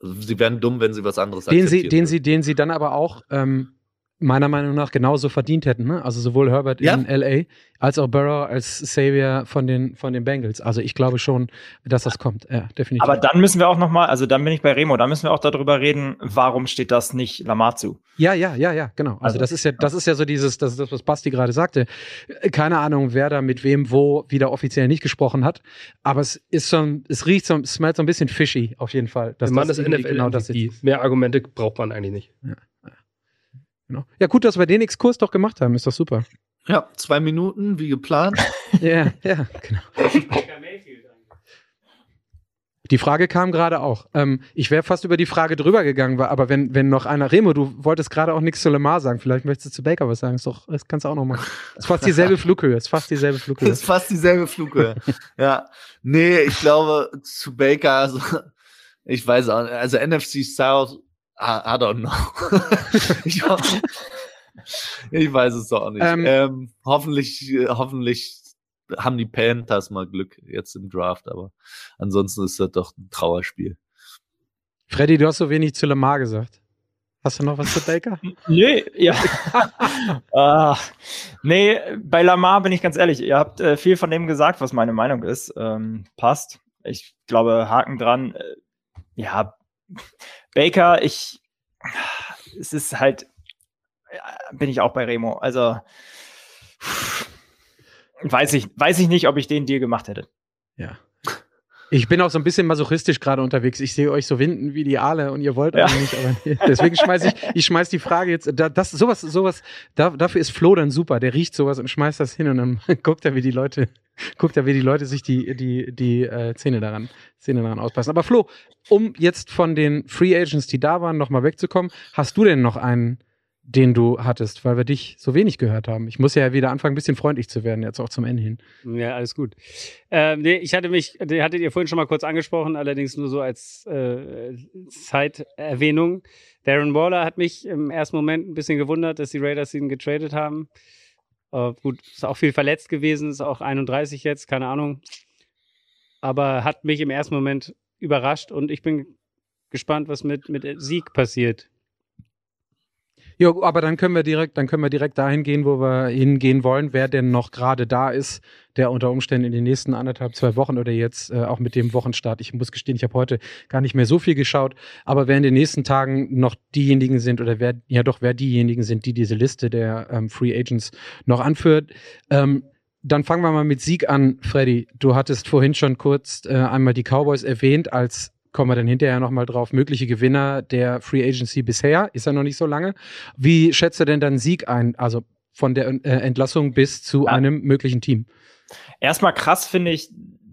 sie wären dumm, wenn sie was anderes Den sie, akzeptieren den würden. sie, den sie dann aber auch ähm, meiner Meinung nach genauso verdient hätten. Ne? Also sowohl Herbert Ja. in LA als auch Burrow als Savior von den, von den Bengals. Also ich glaube schon, dass das kommt. Ja, definitiv. Aber dann müssen wir auch noch mal, also dann bin ich bei Remo, da müssen wir auch darüber reden, warum steht das nicht Lamar zu? Ja, ja, ja, ja, genau. Also, Also, das ist ja, das ist ja so dieses, das ist das, was Basti gerade sagte. Keine Ahnung, wer da mit wem wo wieder offiziell nicht gesprochen hat. Aber es ist schon, es riecht so, es schmeckt so ein bisschen fishy, auf jeden Fall. dass Der Mann das ist irgendwie NFL genau das ist. Mehr Argumente braucht man eigentlich nicht. Genau. Ja, gut, dass wir den Exkurs doch gemacht haben, ist doch super. Ja, zwei Minuten, wie geplant. (laughs) Ja, ja, genau. Die Frage kam gerade auch. Ähm, ich wäre fast über die Frage drüber gegangen, aber wenn, wenn noch einer, Remo, du wolltest gerade auch nichts zu Lamar sagen, vielleicht möchtest du zu Baker was sagen, ist doch, das kannst du auch noch machen. Ist fast dieselbe Flughöhe, ist fast dieselbe Flughöhe. ist fast dieselbe Flughöhe. (laughs) ja. Nee, ich glaube, zu Baker, also, ich weiß auch nicht, also NFC South, I, I don't know. (laughs) ich, ich weiß es doch auch nicht. Ähm, Ähm, hoffentlich, hoffentlich haben die Panthers mal Glück jetzt im Draft, aber ansonsten ist das doch ein Trauerspiel. Freddy, du hast so wenig zu Lamar gesagt. Hast du noch was zu Baker? (laughs) Nee, ja. (laughs) ah, nee, bei Lamar bin ich ganz ehrlich, ihr habt äh, viel von dem gesagt, was meine Meinung ist. Ähm, passt. Ich glaube, Haken dran. Äh, ja, Baker, ich, es ist halt, ja, bin ich auch bei Remo. Also, weiß ich, weiß ich nicht, ob ich den Deal gemacht hätte. Ja. Ich bin auch so ein bisschen masochistisch gerade unterwegs. Ich sehe euch so winden wie die Aale und ihr wollt ja. nicht. Aber deswegen schmeiße ich, ich schmeiß die Frage jetzt. Da, das, sowas, sowas, da, dafür ist Flo dann super. Der riecht sowas und schmeißt das hin und dann (laughs) guckt er, wie die Leute, guckt er, wie die Leute sich die, die, die äh, Zähne daran, Zähne daran auspassen. Aber Flo, um jetzt von den Free Agents, die da waren, nochmal wegzukommen, hast du denn noch einen? den du hattest, weil wir dich so wenig gehört haben. Ich muss ja wieder anfangen, ein bisschen freundlich zu werden, jetzt auch zum Ende hin. Ja, alles gut. Ähm, nee, ich hatte mich, den hattet ihr vorhin schon mal kurz angesprochen, allerdings nur so als äh, Zeiterwähnung. Darren Waller hat mich im ersten Moment ein bisschen gewundert, dass die Raiders ihn getradet haben. Äh, gut, ist auch viel verletzt gewesen, ist auch 31 jetzt, keine Ahnung. Aber hat mich im ersten Moment überrascht und ich bin gespannt, was mit, mit Sieg passiert. Ja, aber dann können wir direkt, dann können wir direkt dahin gehen, wo wir hingehen wollen, wer denn noch gerade da ist, der unter Umständen in den nächsten anderthalb, zwei Wochen oder jetzt äh, auch mit dem Wochenstart. Ich muss gestehen, ich habe heute gar nicht mehr so viel geschaut, aber wer in den nächsten Tagen noch diejenigen sind oder wer, ja doch, wer diejenigen sind, die diese Liste der ähm, Free Agents noch anführt, ähm, dann fangen wir mal mit Sieg an, Freddy. Du hattest vorhin schon kurz äh, einmal die Cowboys erwähnt als kommen wir dann hinterher nochmal drauf, mögliche Gewinner der Free Agency bisher, ist ja noch nicht so lange. Wie schätzt du denn dann Sieg ein, also von der äh, Entlassung bis zu ja. einem möglichen Team? Erstmal krass finde ich,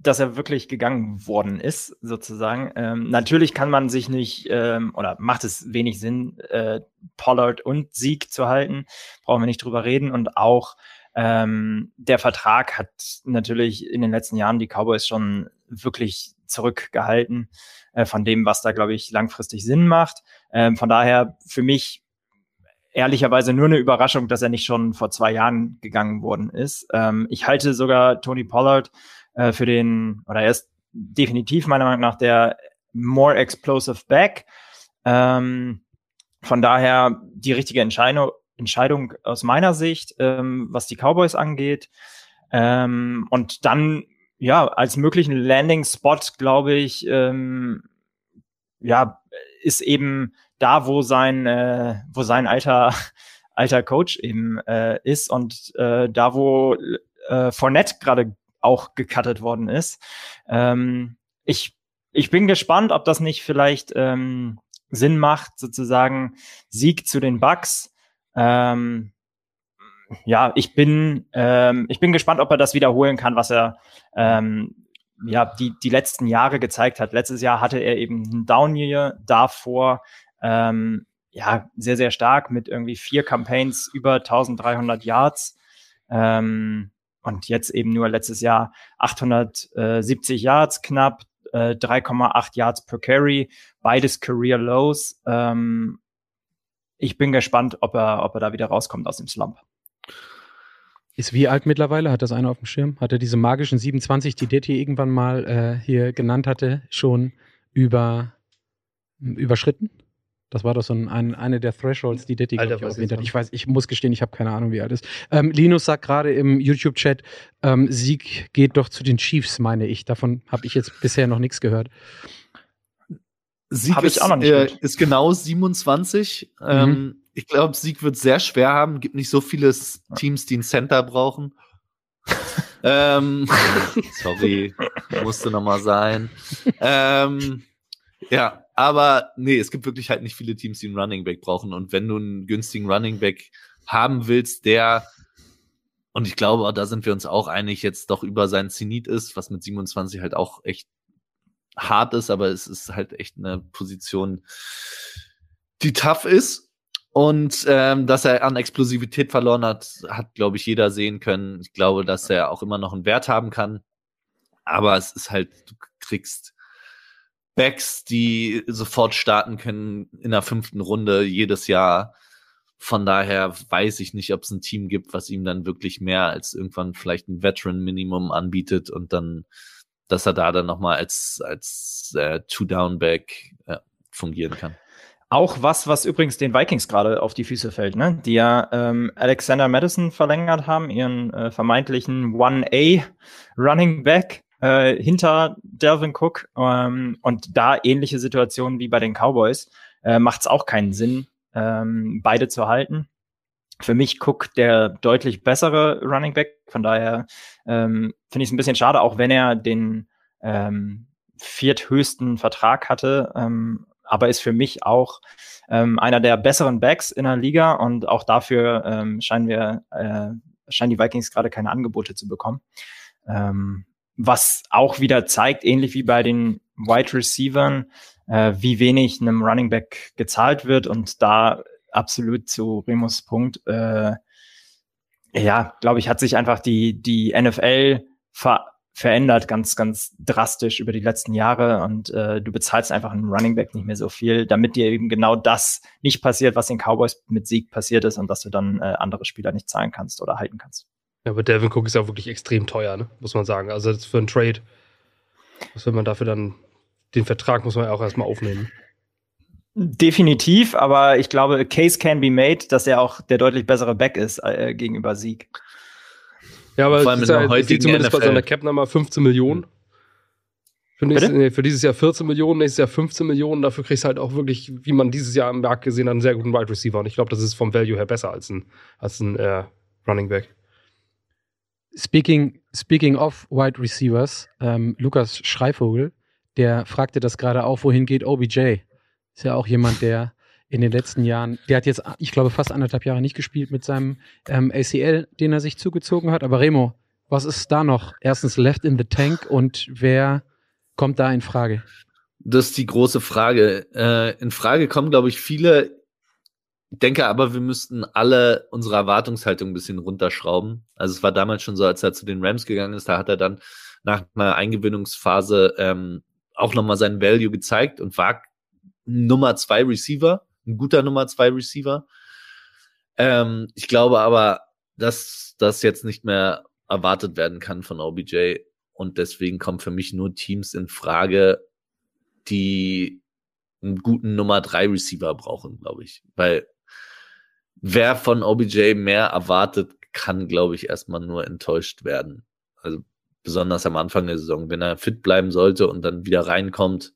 dass er wirklich gegangen worden ist, sozusagen. Ähm, natürlich kann man sich nicht ähm, oder macht es wenig Sinn, äh, Pollard und Sieg zu halten. Brauchen wir nicht drüber reden. Und auch ähm, der Vertrag hat natürlich in den letzten Jahren die Cowboys schon wirklich zurückgehalten äh, von dem, was da, glaube ich, langfristig Sinn macht. Ähm, von daher für mich ehrlicherweise nur eine Überraschung, dass er nicht schon vor zwei Jahren gegangen worden ist. Ähm, ich halte sogar Tony Pollard äh, für den, oder er ist definitiv meiner Meinung nach der more explosive back. Ähm, von daher die richtige Entscheidung, Entscheidung aus meiner Sicht, ähm, was die Cowboys angeht. Ähm, und dann ja, als möglichen Landing-Spot, glaube ich, ähm, ja, ist eben da, wo sein, äh, wo sein alter, (laughs) alter Coach eben äh, ist und äh, da, wo äh, Fournette gerade auch gecuttet worden ist. Ähm, ich, ich bin gespannt, ob das nicht vielleicht ähm, Sinn macht, sozusagen Sieg zu den Bucks. Ähm, ja, ich bin, ähm, ich bin gespannt, ob er das wiederholen kann, was er ähm, ja die, die letzten Jahre gezeigt hat. Letztes Jahr hatte er eben ein Down-Year, davor ähm, ja sehr, sehr stark mit irgendwie vier Campaigns über 1300 Yards. Ähm, und jetzt eben nur letztes Jahr 870 Yards knapp, äh, 3,8 Yards per Carry, beides Career Lows. Ähm, ich bin gespannt, ob er, ob er da wieder rauskommt aus dem Slump. Ist wie alt mittlerweile? Hat das einer auf dem Schirm? Hat er diese magischen 27, die Detti irgendwann mal äh, hier genannt hatte, schon über, überschritten? Das war doch so ein, ein eine der Thresholds, die Detti Alter, ich, erwähnt hat. Ich weiß, ich muss gestehen, ich habe keine Ahnung, wie alt ist. Ähm, Linus sagt gerade im YouTube-Chat, ähm, Sieg geht doch zu den Chiefs, meine ich. Davon habe ich jetzt bisher noch nichts gehört. Sieg ist, äh, ist, genau 27. Mhm. Ähm, ich glaube, Sieg wird sehr schwer haben. Gibt nicht so viele Teams, die einen Center brauchen. (laughs) ähm, (laughs) sorry, musste noch mal sein. ähm, ja, aber nee, es gibt wirklich halt nicht viele Teams, die einen Running Back brauchen. Und wenn du einen günstigen Running Back haben willst, der und ich glaube, da sind wir uns auch einig, jetzt doch über seinen Zenit ist, was mit 27 halt auch echt hart ist, aber es ist halt echt eine Position, die tough ist. Und ähm, dass er an Explosivität verloren hat, hat, glaube ich, jeder sehen können. Ich glaube, dass er auch immer noch einen Wert haben kann. Aber es ist halt, du kriegst Backs, die sofort starten können in der fünften Runde jedes Jahr. Von daher weiß ich nicht, ob es ein Team gibt, was ihm dann wirklich mehr als irgendwann vielleicht ein Veteran-Minimum anbietet und dann, dass er da dann nochmal als, als äh, Two-Down-Back äh, fungieren kann. Auch was, was übrigens den Vikings gerade auf die Füße fällt, ne? Die ja ähm, Alexander Madison verlängert haben, ihren äh, vermeintlichen 1A Running Back äh, hinter Delvin Cook. Ähm, und da ähnliche Situationen wie bei den Cowboys äh, macht es auch keinen Sinn, ähm, beide zu halten. Für mich Cook der deutlich bessere Running Back. Von daher ähm, finde ich es ein bisschen schade, auch wenn er den ähm, vierthöchsten Vertrag hatte, ähm, aber ist für mich auch ähm, einer der besseren Backs in der Liga und auch dafür ähm, scheinen wir, äh, scheinen die Vikings gerade keine Angebote zu bekommen. Ähm, was auch wieder zeigt, ähnlich wie bei den Wide Receivern, äh, wie wenig einem Running Back gezahlt wird und da absolut zu Remus Punkt, äh, ja, glaube ich, hat sich einfach die, die NFL ver verändert ganz, ganz drastisch über die letzten Jahre und äh, du bezahlst einfach einen Running Back nicht mehr so viel, damit dir eben genau das nicht passiert, was den Cowboys mit Sieg passiert ist und dass du dann äh, andere Spieler nicht zahlen kannst oder halten kannst. Ja, aber Devin Cook ist ja wirklich extrem teuer, ne? muss man sagen. Also für einen Trade, was will man dafür dann, den Vertrag muss man ja auch erstmal aufnehmen. Definitiv, aber ich glaube, a case can be made, dass er auch der deutlich bessere Back ist äh, gegenüber Sieg. Ja, aber es ist ja, sieht zumindest NFL. bei seiner Cap-Nummer 15 Millionen. Für, nächstes, nee, für, dieses Jahr 14 Millionen, nächstes Jahr 15 Millionen. Dafür kriegst du halt auch wirklich, wie man dieses Jahr am Markt gesehen hat, einen sehr guten Wide Receiver. Und ich glaube, das ist vom Value her besser als ein, als ein äh, Running Back. Speaking, speaking of Wide Receivers, ähm, Lukas Schreivogel, der fragte das gerade auch, wohin geht OBJ? Ist ja auch jemand, der in den letzten Jahren, der hat jetzt, ich glaube, fast anderthalb Jahre nicht gespielt mit seinem ähm, ACL, den er sich zugezogen hat. Aber Remo, was ist da noch? Erstens left in the tank und wer kommt da in Frage? Das ist die große Frage. Äh, in Frage kommen, glaube ich, viele. Ich denke aber, wir müssten alle unsere Erwartungshaltung ein bisschen runterschrauben. Also es war damals schon so, als er zu den Rams gegangen ist, da hat er dann nach einer Eingewöhnungsphase ähm, auch nochmal seinen Value gezeigt und war Nummer zwei Receiver ein guter Nummer zwei Receiver. Ähm, ich glaube aber, dass das jetzt nicht mehr erwartet werden kann von OBJ und deswegen kommen für mich nur Teams in Frage, die einen guten Nummer drei Receiver brauchen, glaube ich, weil wer von OBJ mehr erwartet, kann, glaube ich, erstmal nur enttäuscht werden. Also besonders am Anfang der Saison, wenn er fit bleiben sollte und dann wieder reinkommt,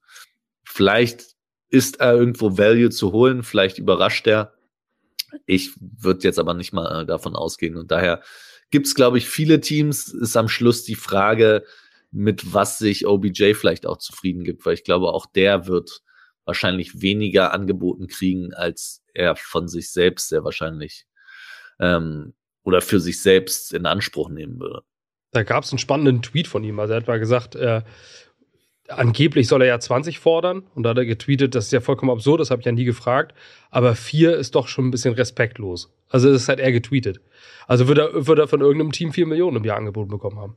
vielleicht ist er irgendwo Value zu holen. Vielleicht überrascht er. Ich würde jetzt aber nicht mal äh, davon ausgehen. Und daher gibt es, glaube ich, viele Teams. Ist am Schluss die Frage, mit was sich OBJ vielleicht auch zufrieden gibt, weil ich glaube, auch der wird wahrscheinlich weniger angeboten kriegen, als er von sich selbst sehr wahrscheinlich ähm, oder für sich selbst in Anspruch nehmen würde. Da gab es einen spannenden Tweet von ihm. Also er hat mal gesagt, äh, angeblich soll er ja 20 fordern und da hat er getweetet, das ist ja vollkommen absurd, das habe ich ja nie gefragt, aber vier ist doch schon ein bisschen respektlos. Also das hat er getweetet. Also würde er, würde er von irgendeinem Team vier Millionen im Jahr angeboten bekommen haben.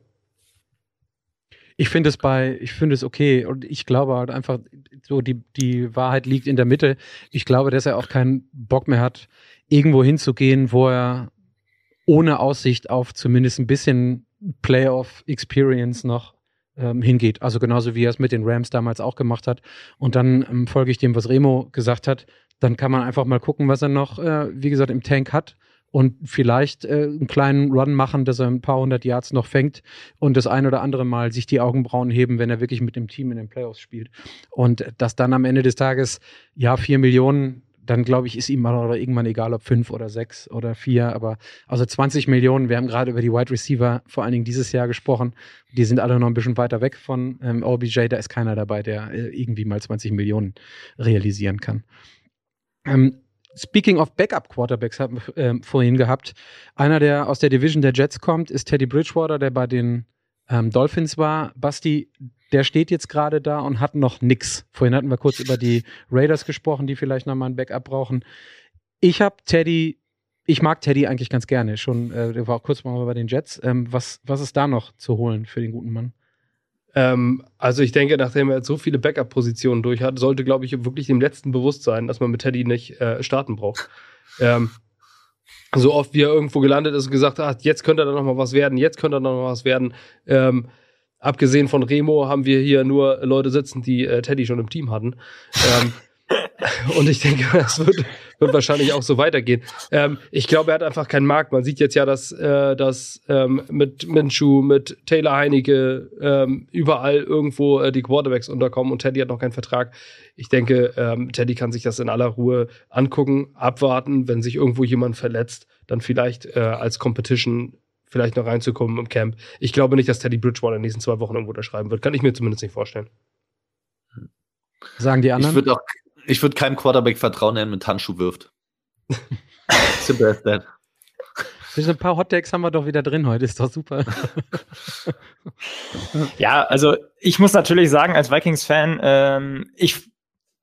Ich finde es bei, ich finde es okay und ich glaube halt einfach, so die, die Wahrheit liegt in der Mitte. Ich glaube, dass er auch keinen Bock mehr hat, irgendwo hinzugehen, wo er ohne Aussicht auf zumindest ein bisschen Playoff-Experience noch hingeht. Also genauso wie er es mit den Rams damals auch gemacht hat. Und dann ähm, folge ich dem, was Remo gesagt hat. Dann kann man einfach mal gucken, was er noch, äh, wie gesagt, im Tank hat und vielleicht äh, einen kleinen Run machen, dass er ein paar hundert Yards noch fängt und das ein oder andere Mal sich die Augenbrauen heben, wenn er wirklich mit dem Team in den Playoffs spielt. Und dass dann am Ende des Tages, ja, vier Millionen dann glaube ich, ist ihm mal oder irgendwann egal, ob fünf oder sechs oder vier. Aber also 20 Millionen, wir haben gerade über die Wide Receiver vor allen Dingen dieses Jahr gesprochen. Die sind alle noch ein bisschen weiter weg von ähm, OBJ. Da ist keiner dabei, der äh, irgendwie mal 20 Millionen realisieren kann. Ähm, Speaking of Backup Quarterbacks haben wir äh, vorhin gehabt. Einer, der aus der Division der Jets kommt, ist Teddy Bridgewater, der bei den ähm, Dolphins war. Basti, der steht jetzt gerade da und hat noch nix. Vorhin hatten wir kurz über die Raiders gesprochen, die vielleicht nochmal ein Backup brauchen. Ich habe Teddy, ich mag Teddy eigentlich ganz gerne. Schon, äh, der war auch kurz mal bei den Jets. Ähm, was, was ist da noch zu holen für den guten Mann? Ähm, also ich denke, nachdem er jetzt so viele Backup-Positionen durch hat, sollte, glaube ich, wirklich dem letzten bewusst sein, dass man mit Teddy nicht äh, starten braucht. Ähm, so oft wie er irgendwo gelandet ist und gesagt hat, jetzt könnte da noch mal was werden, jetzt könnte da noch mal was werden. Ähm, abgesehen von Remo haben wir hier nur Leute sitzen, die äh, Teddy schon im Team hatten. Ähm, (laughs) und ich denke, (laughs) das wird, wird wahrscheinlich auch so weitergehen. Ähm, ich glaube, er hat einfach keinen Markt. Man sieht jetzt ja, dass, äh, dass ähm, mit Minshew, mit Taylor Heinecke ähm, überall irgendwo äh, die Quarterbacks unterkommen und Teddy hat noch keinen Vertrag. Ich denke, ähm, Teddy kann sich das in aller Ruhe angucken, abwarten, wenn sich irgendwo jemand verletzt, dann vielleicht äh, als Competition vielleicht noch reinzukommen im Camp. Ich glaube nicht, dass Teddy Bridgewater in den nächsten zwei Wochen irgendwo unterschreiben wird. Kann ich mir zumindest nicht vorstellen. Sagen die anderen? Ich würde auch, ich würde keinem Quarterback vertrauen, der mit Handschuh wirft. (laughs) Simple as that. Ein paar Hottakes haben wir doch wieder drin heute, ist doch super. (laughs) ja, also ich muss natürlich sagen, als Vikings-Fan, ähm, ich,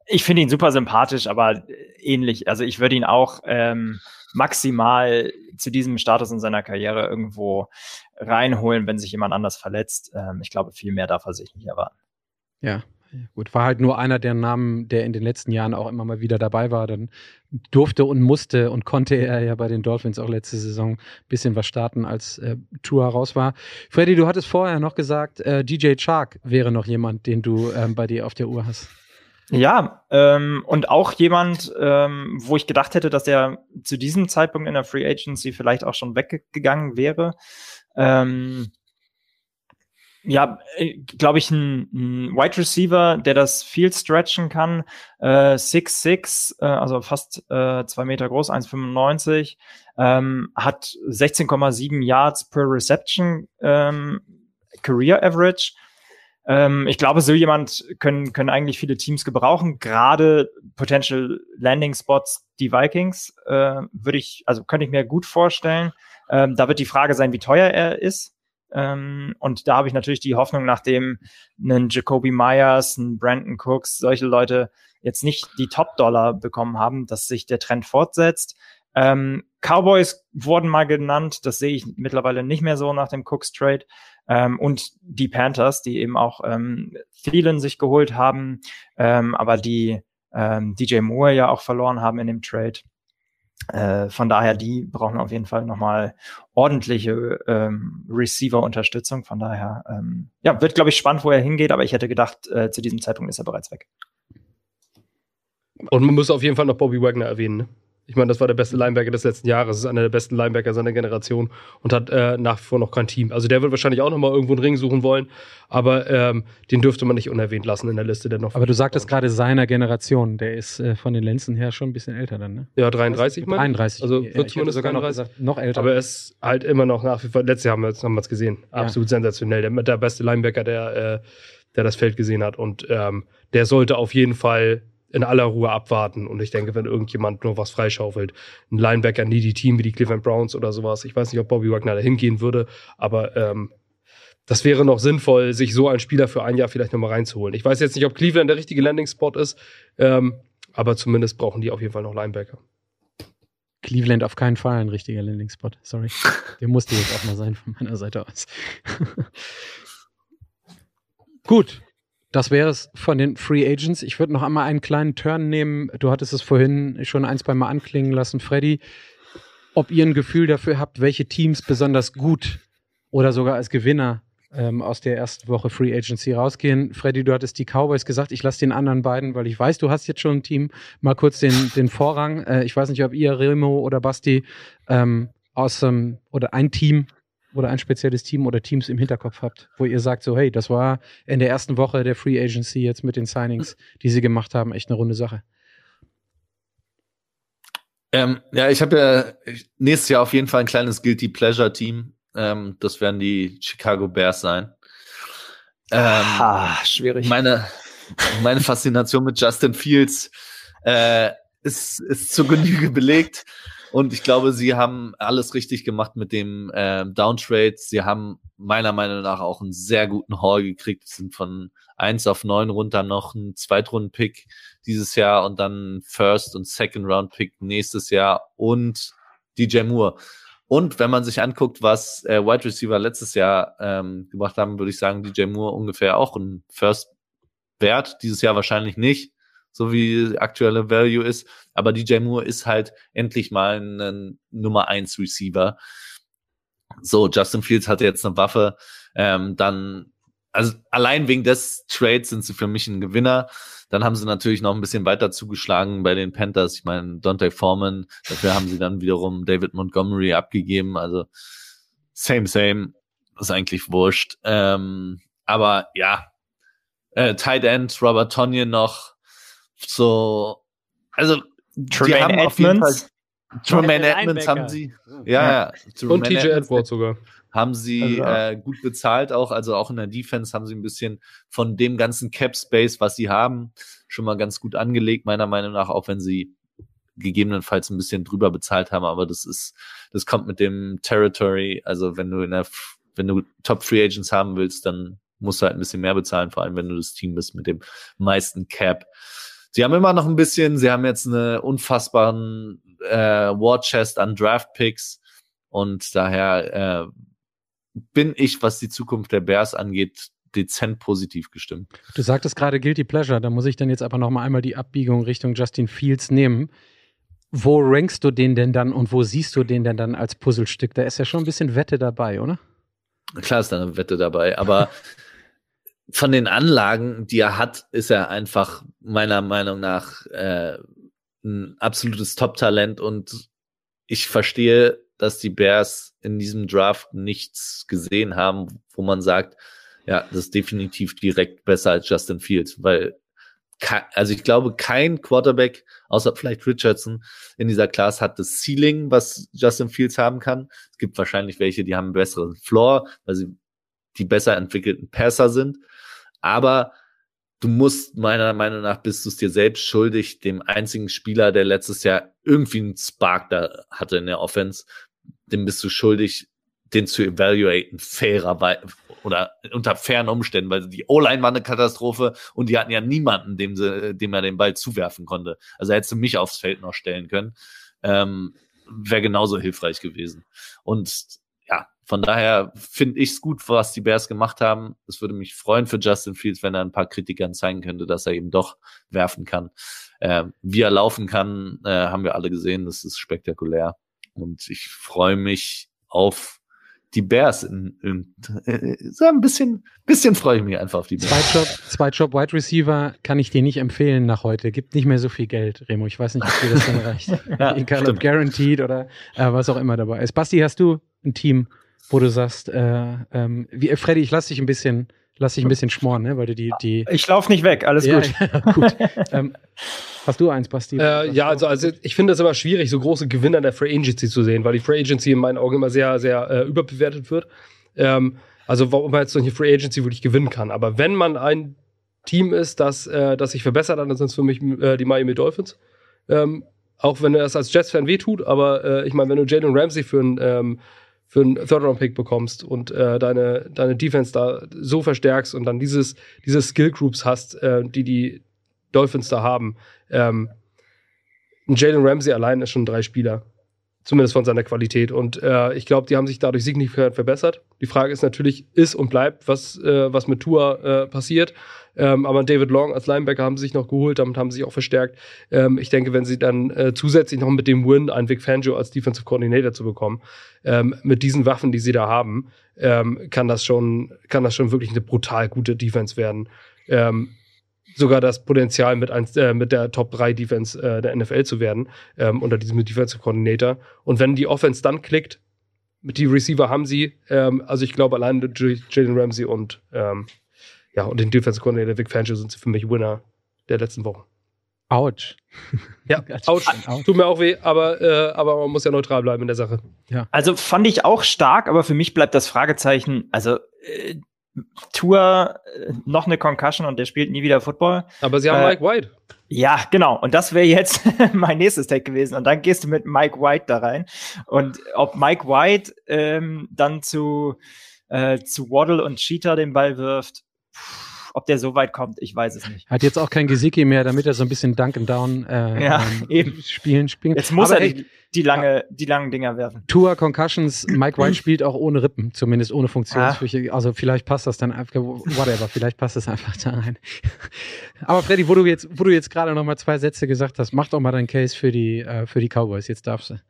ich finde ihn super sympathisch, aber ähnlich. Also ich würde ihn auch ähm, maximal zu diesem Status in seiner Karriere irgendwo reinholen, wenn sich jemand anders verletzt. Ähm, ich glaube, viel mehr darf er sich nicht erwarten. Ja, Gut, war halt nur einer der Namen, der in den letzten Jahren auch immer mal wieder dabei war. Dann durfte und musste und konnte er ja bei den Dolphins auch letzte Saison ein bisschen was starten, als äh, Tour raus war. Freddy, du hattest vorher noch gesagt, äh, DJ Chark wäre noch jemand, den du ähm, bei dir auf der Uhr hast. Ja, ähm, und auch jemand, ähm, wo ich gedacht hätte, dass er zu diesem Zeitpunkt in der Free Agency vielleicht auch schon weggegangen wäre. Ähm, ja, äh, glaube ich, ein, ein Wide Receiver, der das Field stretchen kann. 6'6, äh, äh, also fast äh, zwei Meter groß, 1,95, ähm, hat 16,7 Yards per Reception ähm, Career Average. Ähm, ich glaube, so jemand können, können eigentlich viele Teams gebrauchen. Gerade Potential Landing Spots, die Vikings, äh, würde ich, also könnte ich mir gut vorstellen. Ähm, da wird die Frage sein, wie teuer er ist. Ähm, und da habe ich natürlich die Hoffnung, nachdem ein Jacoby Myers, ein Brandon Cooks, solche Leute jetzt nicht die Top-Dollar bekommen haben, dass sich der Trend fortsetzt. Ähm, Cowboys wurden mal genannt, das sehe ich mittlerweile nicht mehr so nach dem Cooks Trade. Ähm, und die Panthers, die eben auch ähm, vielen sich geholt haben, ähm, aber die ähm, DJ Moore ja auch verloren haben in dem Trade. Äh, von daher, die brauchen auf jeden Fall nochmal ordentliche ähm, Receiver-Unterstützung. Von daher, ähm, ja, wird, glaube ich, spannend, wo er hingeht, aber ich hätte gedacht, äh, zu diesem Zeitpunkt ist er bereits weg. Und man muss auf jeden Fall noch Bobby Wagner erwähnen. Ne? Ich meine, das war der beste Linebacker des letzten Jahres, ist einer der besten Linebacker seiner Generation und hat äh, nach wie vor noch kein Team. Also der wird wahrscheinlich auch noch mal irgendwo einen Ring suchen wollen, aber ähm, den dürfte man nicht unerwähnt lassen in der Liste. Der noch aber du sagtest gerade seiner Generation, der ist äh, von den Lenzen her schon ein bisschen älter dann, ne? Ja, 33 mal. 33. Also wird ja, zumindest sogar noch, gesagt, noch älter. Aber er ist halt immer noch nach wie vor, letztes Jahr haben wir es gesehen, absolut ja. sensationell. Der, der beste Linebacker, der, äh, der das Feld gesehen hat und ähm, der sollte auf jeden Fall in aller Ruhe abwarten. Und ich denke, wenn irgendjemand nur was freischaufelt, ein Linebacker, nie die Team wie die Cleveland Browns oder sowas, ich weiß nicht, ob Bobby Wagner da hingehen würde, aber ähm, das wäre noch sinnvoll, sich so einen Spieler für ein Jahr vielleicht nochmal reinzuholen. Ich weiß jetzt nicht, ob Cleveland der richtige Landing-Spot ist, ähm, aber zumindest brauchen die auf jeden Fall noch Linebacker. Cleveland auf keinen Fall ein richtiger Landing-Spot. Sorry. (laughs) Der musste jetzt auch mal sein von meiner Seite aus. (laughs) Gut, das wäre es von den Free Agents. Ich würde noch einmal einen kleinen Turn nehmen. Du hattest es vorhin schon ein, zwei Mal anklingen lassen, Freddy. Ob ihr ein Gefühl dafür habt, welche Teams besonders gut oder sogar als Gewinner ähm, aus der ersten Woche Free Agency rausgehen. Freddy, du hattest die Cowboys gesagt. Ich lasse den anderen beiden, weil ich weiß, du hast jetzt schon ein Team, mal kurz den, den Vorrang. Äh, ich weiß nicht, ob ihr, Remo oder Basti, ähm, aus ähm, oder ein Team oder ein spezielles Team oder Teams im Hinterkopf habt, wo ihr sagt, so, hey, das war in der ersten Woche der Free Agency jetzt mit den Signings, die sie gemacht haben, echt eine runde Sache. Ähm, ja, ich habe ja nächstes Jahr auf jeden Fall ein kleines Guilty Pleasure Team. Ähm, das werden die Chicago Bears sein. Ähm, ah, schwierig. Meine, meine Faszination mit Justin Fields äh, ist, ist zur Genüge belegt. Und ich glaube, sie haben alles richtig gemacht mit dem äh, Downtrade. Sie haben meiner Meinung nach auch einen sehr guten Haul gekriegt. Sie sind von eins auf neun runter noch ein Zweitrunden-Pick dieses Jahr und dann First- und Second-Round-Pick nächstes Jahr und DJ Moore. Und wenn man sich anguckt, was äh, Wide Receiver letztes Jahr ähm, gemacht haben, würde ich sagen, DJ Moore ungefähr auch ein First-Wert. Dieses Jahr wahrscheinlich nicht so wie aktuelle Value ist. Aber DJ Moore ist halt endlich mal ein Nummer eins Receiver. So, Justin Fields hatte jetzt eine Waffe. Ähm, dann, also allein wegen des Trades sind sie für mich ein Gewinner. Dann haben sie natürlich noch ein bisschen weiter zugeschlagen bei den Panthers. Ich meine, Dante Foreman, dafür haben sie dann wiederum David Montgomery abgegeben. Also same, same. ist eigentlich wurscht. Ähm, aber ja, äh, Tight End, Robert Tonyan noch, so, also Tremaine Edmonds. Tremaine Der Edmonds haben sie. Ja, ja. Und Tremaine TJ Edwards sogar. haben sie Also- äh, gut bezahlt auch, also auch in der Defense haben sie ein bisschen von dem ganzen Cap Space, was sie haben, schon mal ganz gut angelegt, meiner Meinung nach, auch wenn sie gegebenenfalls ein bisschen drüber bezahlt haben, aber das ist, das kommt mit dem Territory, also wenn du in der, wenn du Top Free Agents haben willst, dann musst du halt ein bisschen mehr bezahlen, vor allem wenn du das Team bist mit dem meisten Cap. Sie haben immer noch ein bisschen, sie haben jetzt eine unfassbaren äh, War Chest an Draft Picks und daher äh, bin ich, was die Zukunft der Bears angeht, dezent positiv gestimmt. Du sagtest gerade Guilty Pleasure, da muss ich dann jetzt aber noch mal einmal die Abbiegung Richtung Justin Fields nehmen. Wo rankst du den denn dann und wo siehst du den denn dann als Puzzlestück? Da ist ja schon ein bisschen Wette dabei, oder? Klar ist da eine Wette dabei, aber (laughs) von den Anlagen, die er hat, ist er einfach meiner Meinung nach äh, ein absolutes Top-Talent und ich verstehe, dass die Bears in diesem Draft nichts gesehen haben, wo man sagt, ja, das ist definitiv direkt besser als Justin Fields, weil also ich glaube, kein Quarterback, außer vielleicht Richardson, in dieser Class hat das Ceiling, was Justin Fields haben kann. Es gibt wahrscheinlich welche, die haben einen besseren Floor, weil sie die besser entwickelten Passer sind. Aber du musst meiner Meinung nach bist du es dir selbst schuldig, dem einzigen Spieler, der letztes Jahr irgendwie einen Spark da hatte in der Offense, dem bist du schuldig, den zu evaluaten, fairer oder unter fairen Umständen, weil die O-Line war eine Katastrophe und die hatten ja niemanden, dem, sie, dem er den Ball zuwerfen konnte. Also hättest du mich aufs Feld noch stellen können. Ähm, Wäre genauso hilfreich gewesen. Und von daher finde ich es gut, was die Bears gemacht haben. Es würde mich freuen für Justin Fields, wenn er ein paar Kritikern zeigen könnte, dass er eben doch werfen kann. Ähm, wie er laufen kann, äh, haben wir alle gesehen. Das ist spektakulär. Und ich freue mich auf die Bears. In, in, äh, so ein bisschen, bisschen freue ich mich einfach auf die Bears. Zweitjob, Zweitjob Wide Receiver kann ich dir nicht empfehlen nach heute. Gibt nicht mehr so viel Geld, Remo. Ich weiß nicht, ob dir das dann reicht. (laughs) Ja, Egal ob stimmt. guaranteed oder äh, was auch immer dabei ist. Basti, hast du ein Team, wo du sagst, äh, ähm, wie, äh, Freddy, ich lass dich ein bisschen, lass dich ein bisschen schmoren, ne? weil du die, die Ich laufe nicht weg, alles ja, gut. (laughs) Ja, gut. (laughs) ähm, hast du eins, Basti? Äh, ja, also, also ich finde es immer schwierig, so große Gewinner der Free Agency zu sehen, weil die Free Agency in meinen Augen immer sehr, sehr äh, überbewertet wird. Ähm, also warum man jetzt solche Free Agency wirklich gewinnen kann. Aber wenn man ein Team ist, das, äh, das sich verbessert hat, dann sind es für mich äh, die Miami Dolphins. Ähm, auch wenn das als Jets-Fan wehtut, aber äh, ich meine, wenn du Jalen Ramsey für einen ähm, für einen Third-Round-Pick bekommst und äh, deine, deine Defense da so verstärkst und dann dieses, diese Skill-Groups hast, äh, die die Dolphins da haben, ähm, Jalen Ramsey allein ist schon drei Spieler. Zumindest von seiner Qualität. Und äh, ich glaube, die haben sich dadurch signifikant verbessert. Die Frage ist natürlich, ist und bleibt, was, äh, was mit Tua äh, passiert. Ähm, aber David Long als Linebacker haben sie sich noch geholt, damit haben sie sich auch verstärkt. Ähm, ich denke, wenn sie dann äh, zusätzlich noch mit dem Win einen Vic Fangio als Defensive Coordinator zu bekommen, ähm, mit diesen Waffen, die sie da haben, ähm, kann das schon, kann das schon wirklich eine brutal gute Defense werden. Ähm, sogar das Potenzial mit, eins, äh, mit der Top 3 Defense äh, der NFL zu werden, ähm, unter diesem Defensive Coordinator. Und wenn die Offense dann klickt, mit die Receiver haben sie, ähm, also ich glaube allein durch Jalen Ramsey und ähm, ja, und den Defensive Coordinator Vic Fangio sind sie für mich Winner der letzten Wochen. Autsch. (laughs) Ja, ouch, tut mir auch weh, aber, äh, aber man muss ja neutral bleiben in der Sache. Also fand ich auch stark, aber für mich bleibt das Fragezeichen, also äh, Tour äh, noch eine Concussion und der spielt nie wieder Football. Aber sie haben Äh, Mike White. Ja, genau. Und das wäre jetzt (laughs) mein nächstes Take gewesen. Und dann gehst du mit Mike White da rein. Und ob Mike White ähm, dann zu, äh, zu Waddle und Cheetah den Ball wirft, pff, ob der so weit kommt, ich weiß es nicht. Hat jetzt auch kein Gesicki mehr, damit er so ein bisschen Dunk and Down äh, Ja, ähm, (laughs) spielen, spielen. Jetzt muss Aber er die, die, lange, die langen Dinger werfen. Tour Concussions, Mike White (clears throat) spielt auch ohne Rippen, zumindest ohne Funktionsfläche. Also vielleicht passt das dann einfach, whatever, vielleicht passt das einfach da rein. Aber Freddy, wo du jetzt, wo du jetzt gerade noch mal zwei Sätze gesagt hast, mach doch mal deinen Case für die, äh, für die Cowboys. Jetzt darfst du.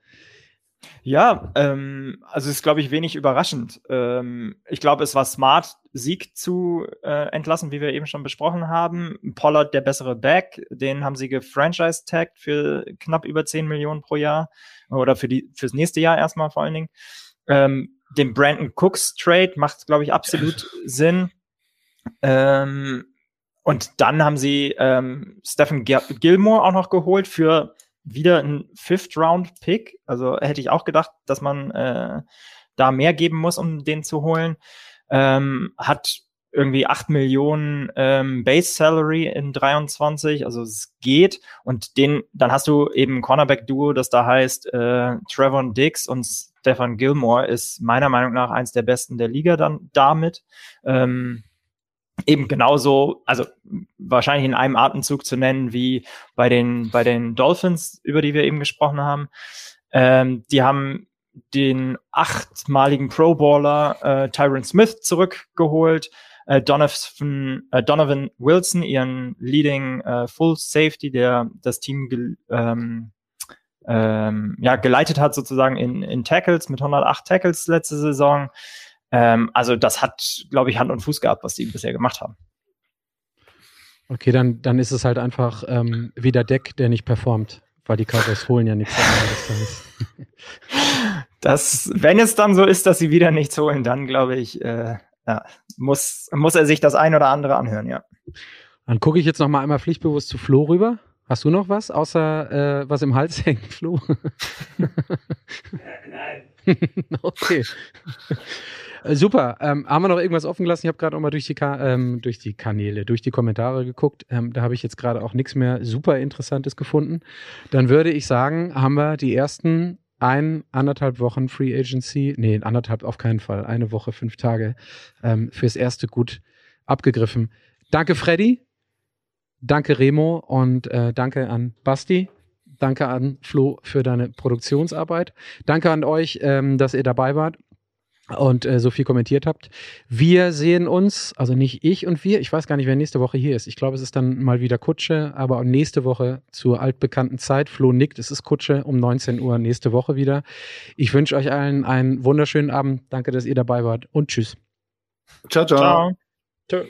Ja, ähm, also ist, glaube ich, wenig überraschend. Ähm, ich glaube, es war smart, Sieg zu äh, entlassen, wie wir eben schon besprochen haben. Pollard der bessere Back, den haben sie gefranchise-tagged für knapp über 10 Millionen pro Jahr oder für die fürs nächste Jahr erstmal vor allen Dingen. Ähm, den Brandon Cooks Trade macht, glaube ich, absolut (laughs) Sinn. Ähm, und dann haben sie ähm, Stephen Gil- Gilmore auch noch geholt für wieder ein Fifth-Round-Pick. Also hätte ich auch gedacht, dass man äh, da mehr geben muss, um den zu holen. Ähm, hat irgendwie 8 Millionen ähm, Base Salary in 23, also es geht. Und den, dann hast du eben Cornerback-Duo, das da heißt äh, Trevor Dix und Stefan Gilmore ist meiner Meinung nach eins der besten der Liga dann damit. Ähm, eben genauso, also wahrscheinlich in einem Atemzug zu nennen wie bei den, bei den Dolphins, über die wir eben gesprochen haben. Ähm, die haben den achtmaligen Pro Baller äh, Tyron Smith zurückgeholt, äh, Donovan, äh, Donovan Wilson, ihren Leading äh, Full Safety, der das Team ähm, ähm, ja, geleitet hat sozusagen in, in Tackles mit 108 Tackles letzte Saison. Ähm, also das hat, glaube ich, Hand und Fuß gehabt, was die bisher gemacht haben. Okay, dann, dann ist es halt einfach ähm, wieder Deck, der nicht performt, weil die Cowboys holen ja nichts. (laughs) das, wenn es dann so ist, dass sie wieder nichts holen, dann glaube ich, äh, ja, muss, muss er sich das ein oder andere anhören, ja. Dann gucke ich jetzt noch mal einmal pflichtbewusst zu Flo rüber. Hast du noch was, außer äh, was im Hals (laughs) hängt, Flo? Nein. (laughs) okay. Äh, super. Ähm, haben wir noch irgendwas offen gelassen? Ich habe gerade auch mal durch die, ähm, durch die Kanäle, durch die Kommentare geguckt. Ähm, da habe ich jetzt gerade auch nichts mehr super Interessantes gefunden. Dann würde ich sagen, haben wir die ersten ein, anderthalb Wochen Free Agency, nee, anderthalb auf keinen Fall, eine Woche, fünf Tage ähm, fürs erste gut abgegriffen. Danke, Freddy. Danke, Remo. Und äh, danke an Basti. Danke an Flo für deine Produktionsarbeit. Danke an euch, ähm, dass ihr dabei wart und äh, so viel kommentiert habt. Wir sehen uns, also nicht ich und wir, ich weiß gar nicht, wer nächste Woche hier ist. Ich glaube, es ist dann mal wieder Kutsche, aber nächste Woche zur altbekannten Zeit. Flo nickt, es ist Kutsche um 19 Uhr nächste Woche wieder. Ich wünsche euch allen einen wunderschönen Abend. Danke, dass ihr dabei wart und tschüss. Ciao, ciao. Ciao.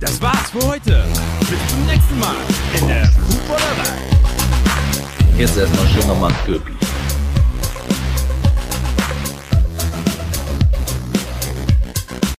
Das war's für heute. Bis zum nächsten Mal in der Fußballerei. Jetzt erstmal schön nochmal ein Köpi.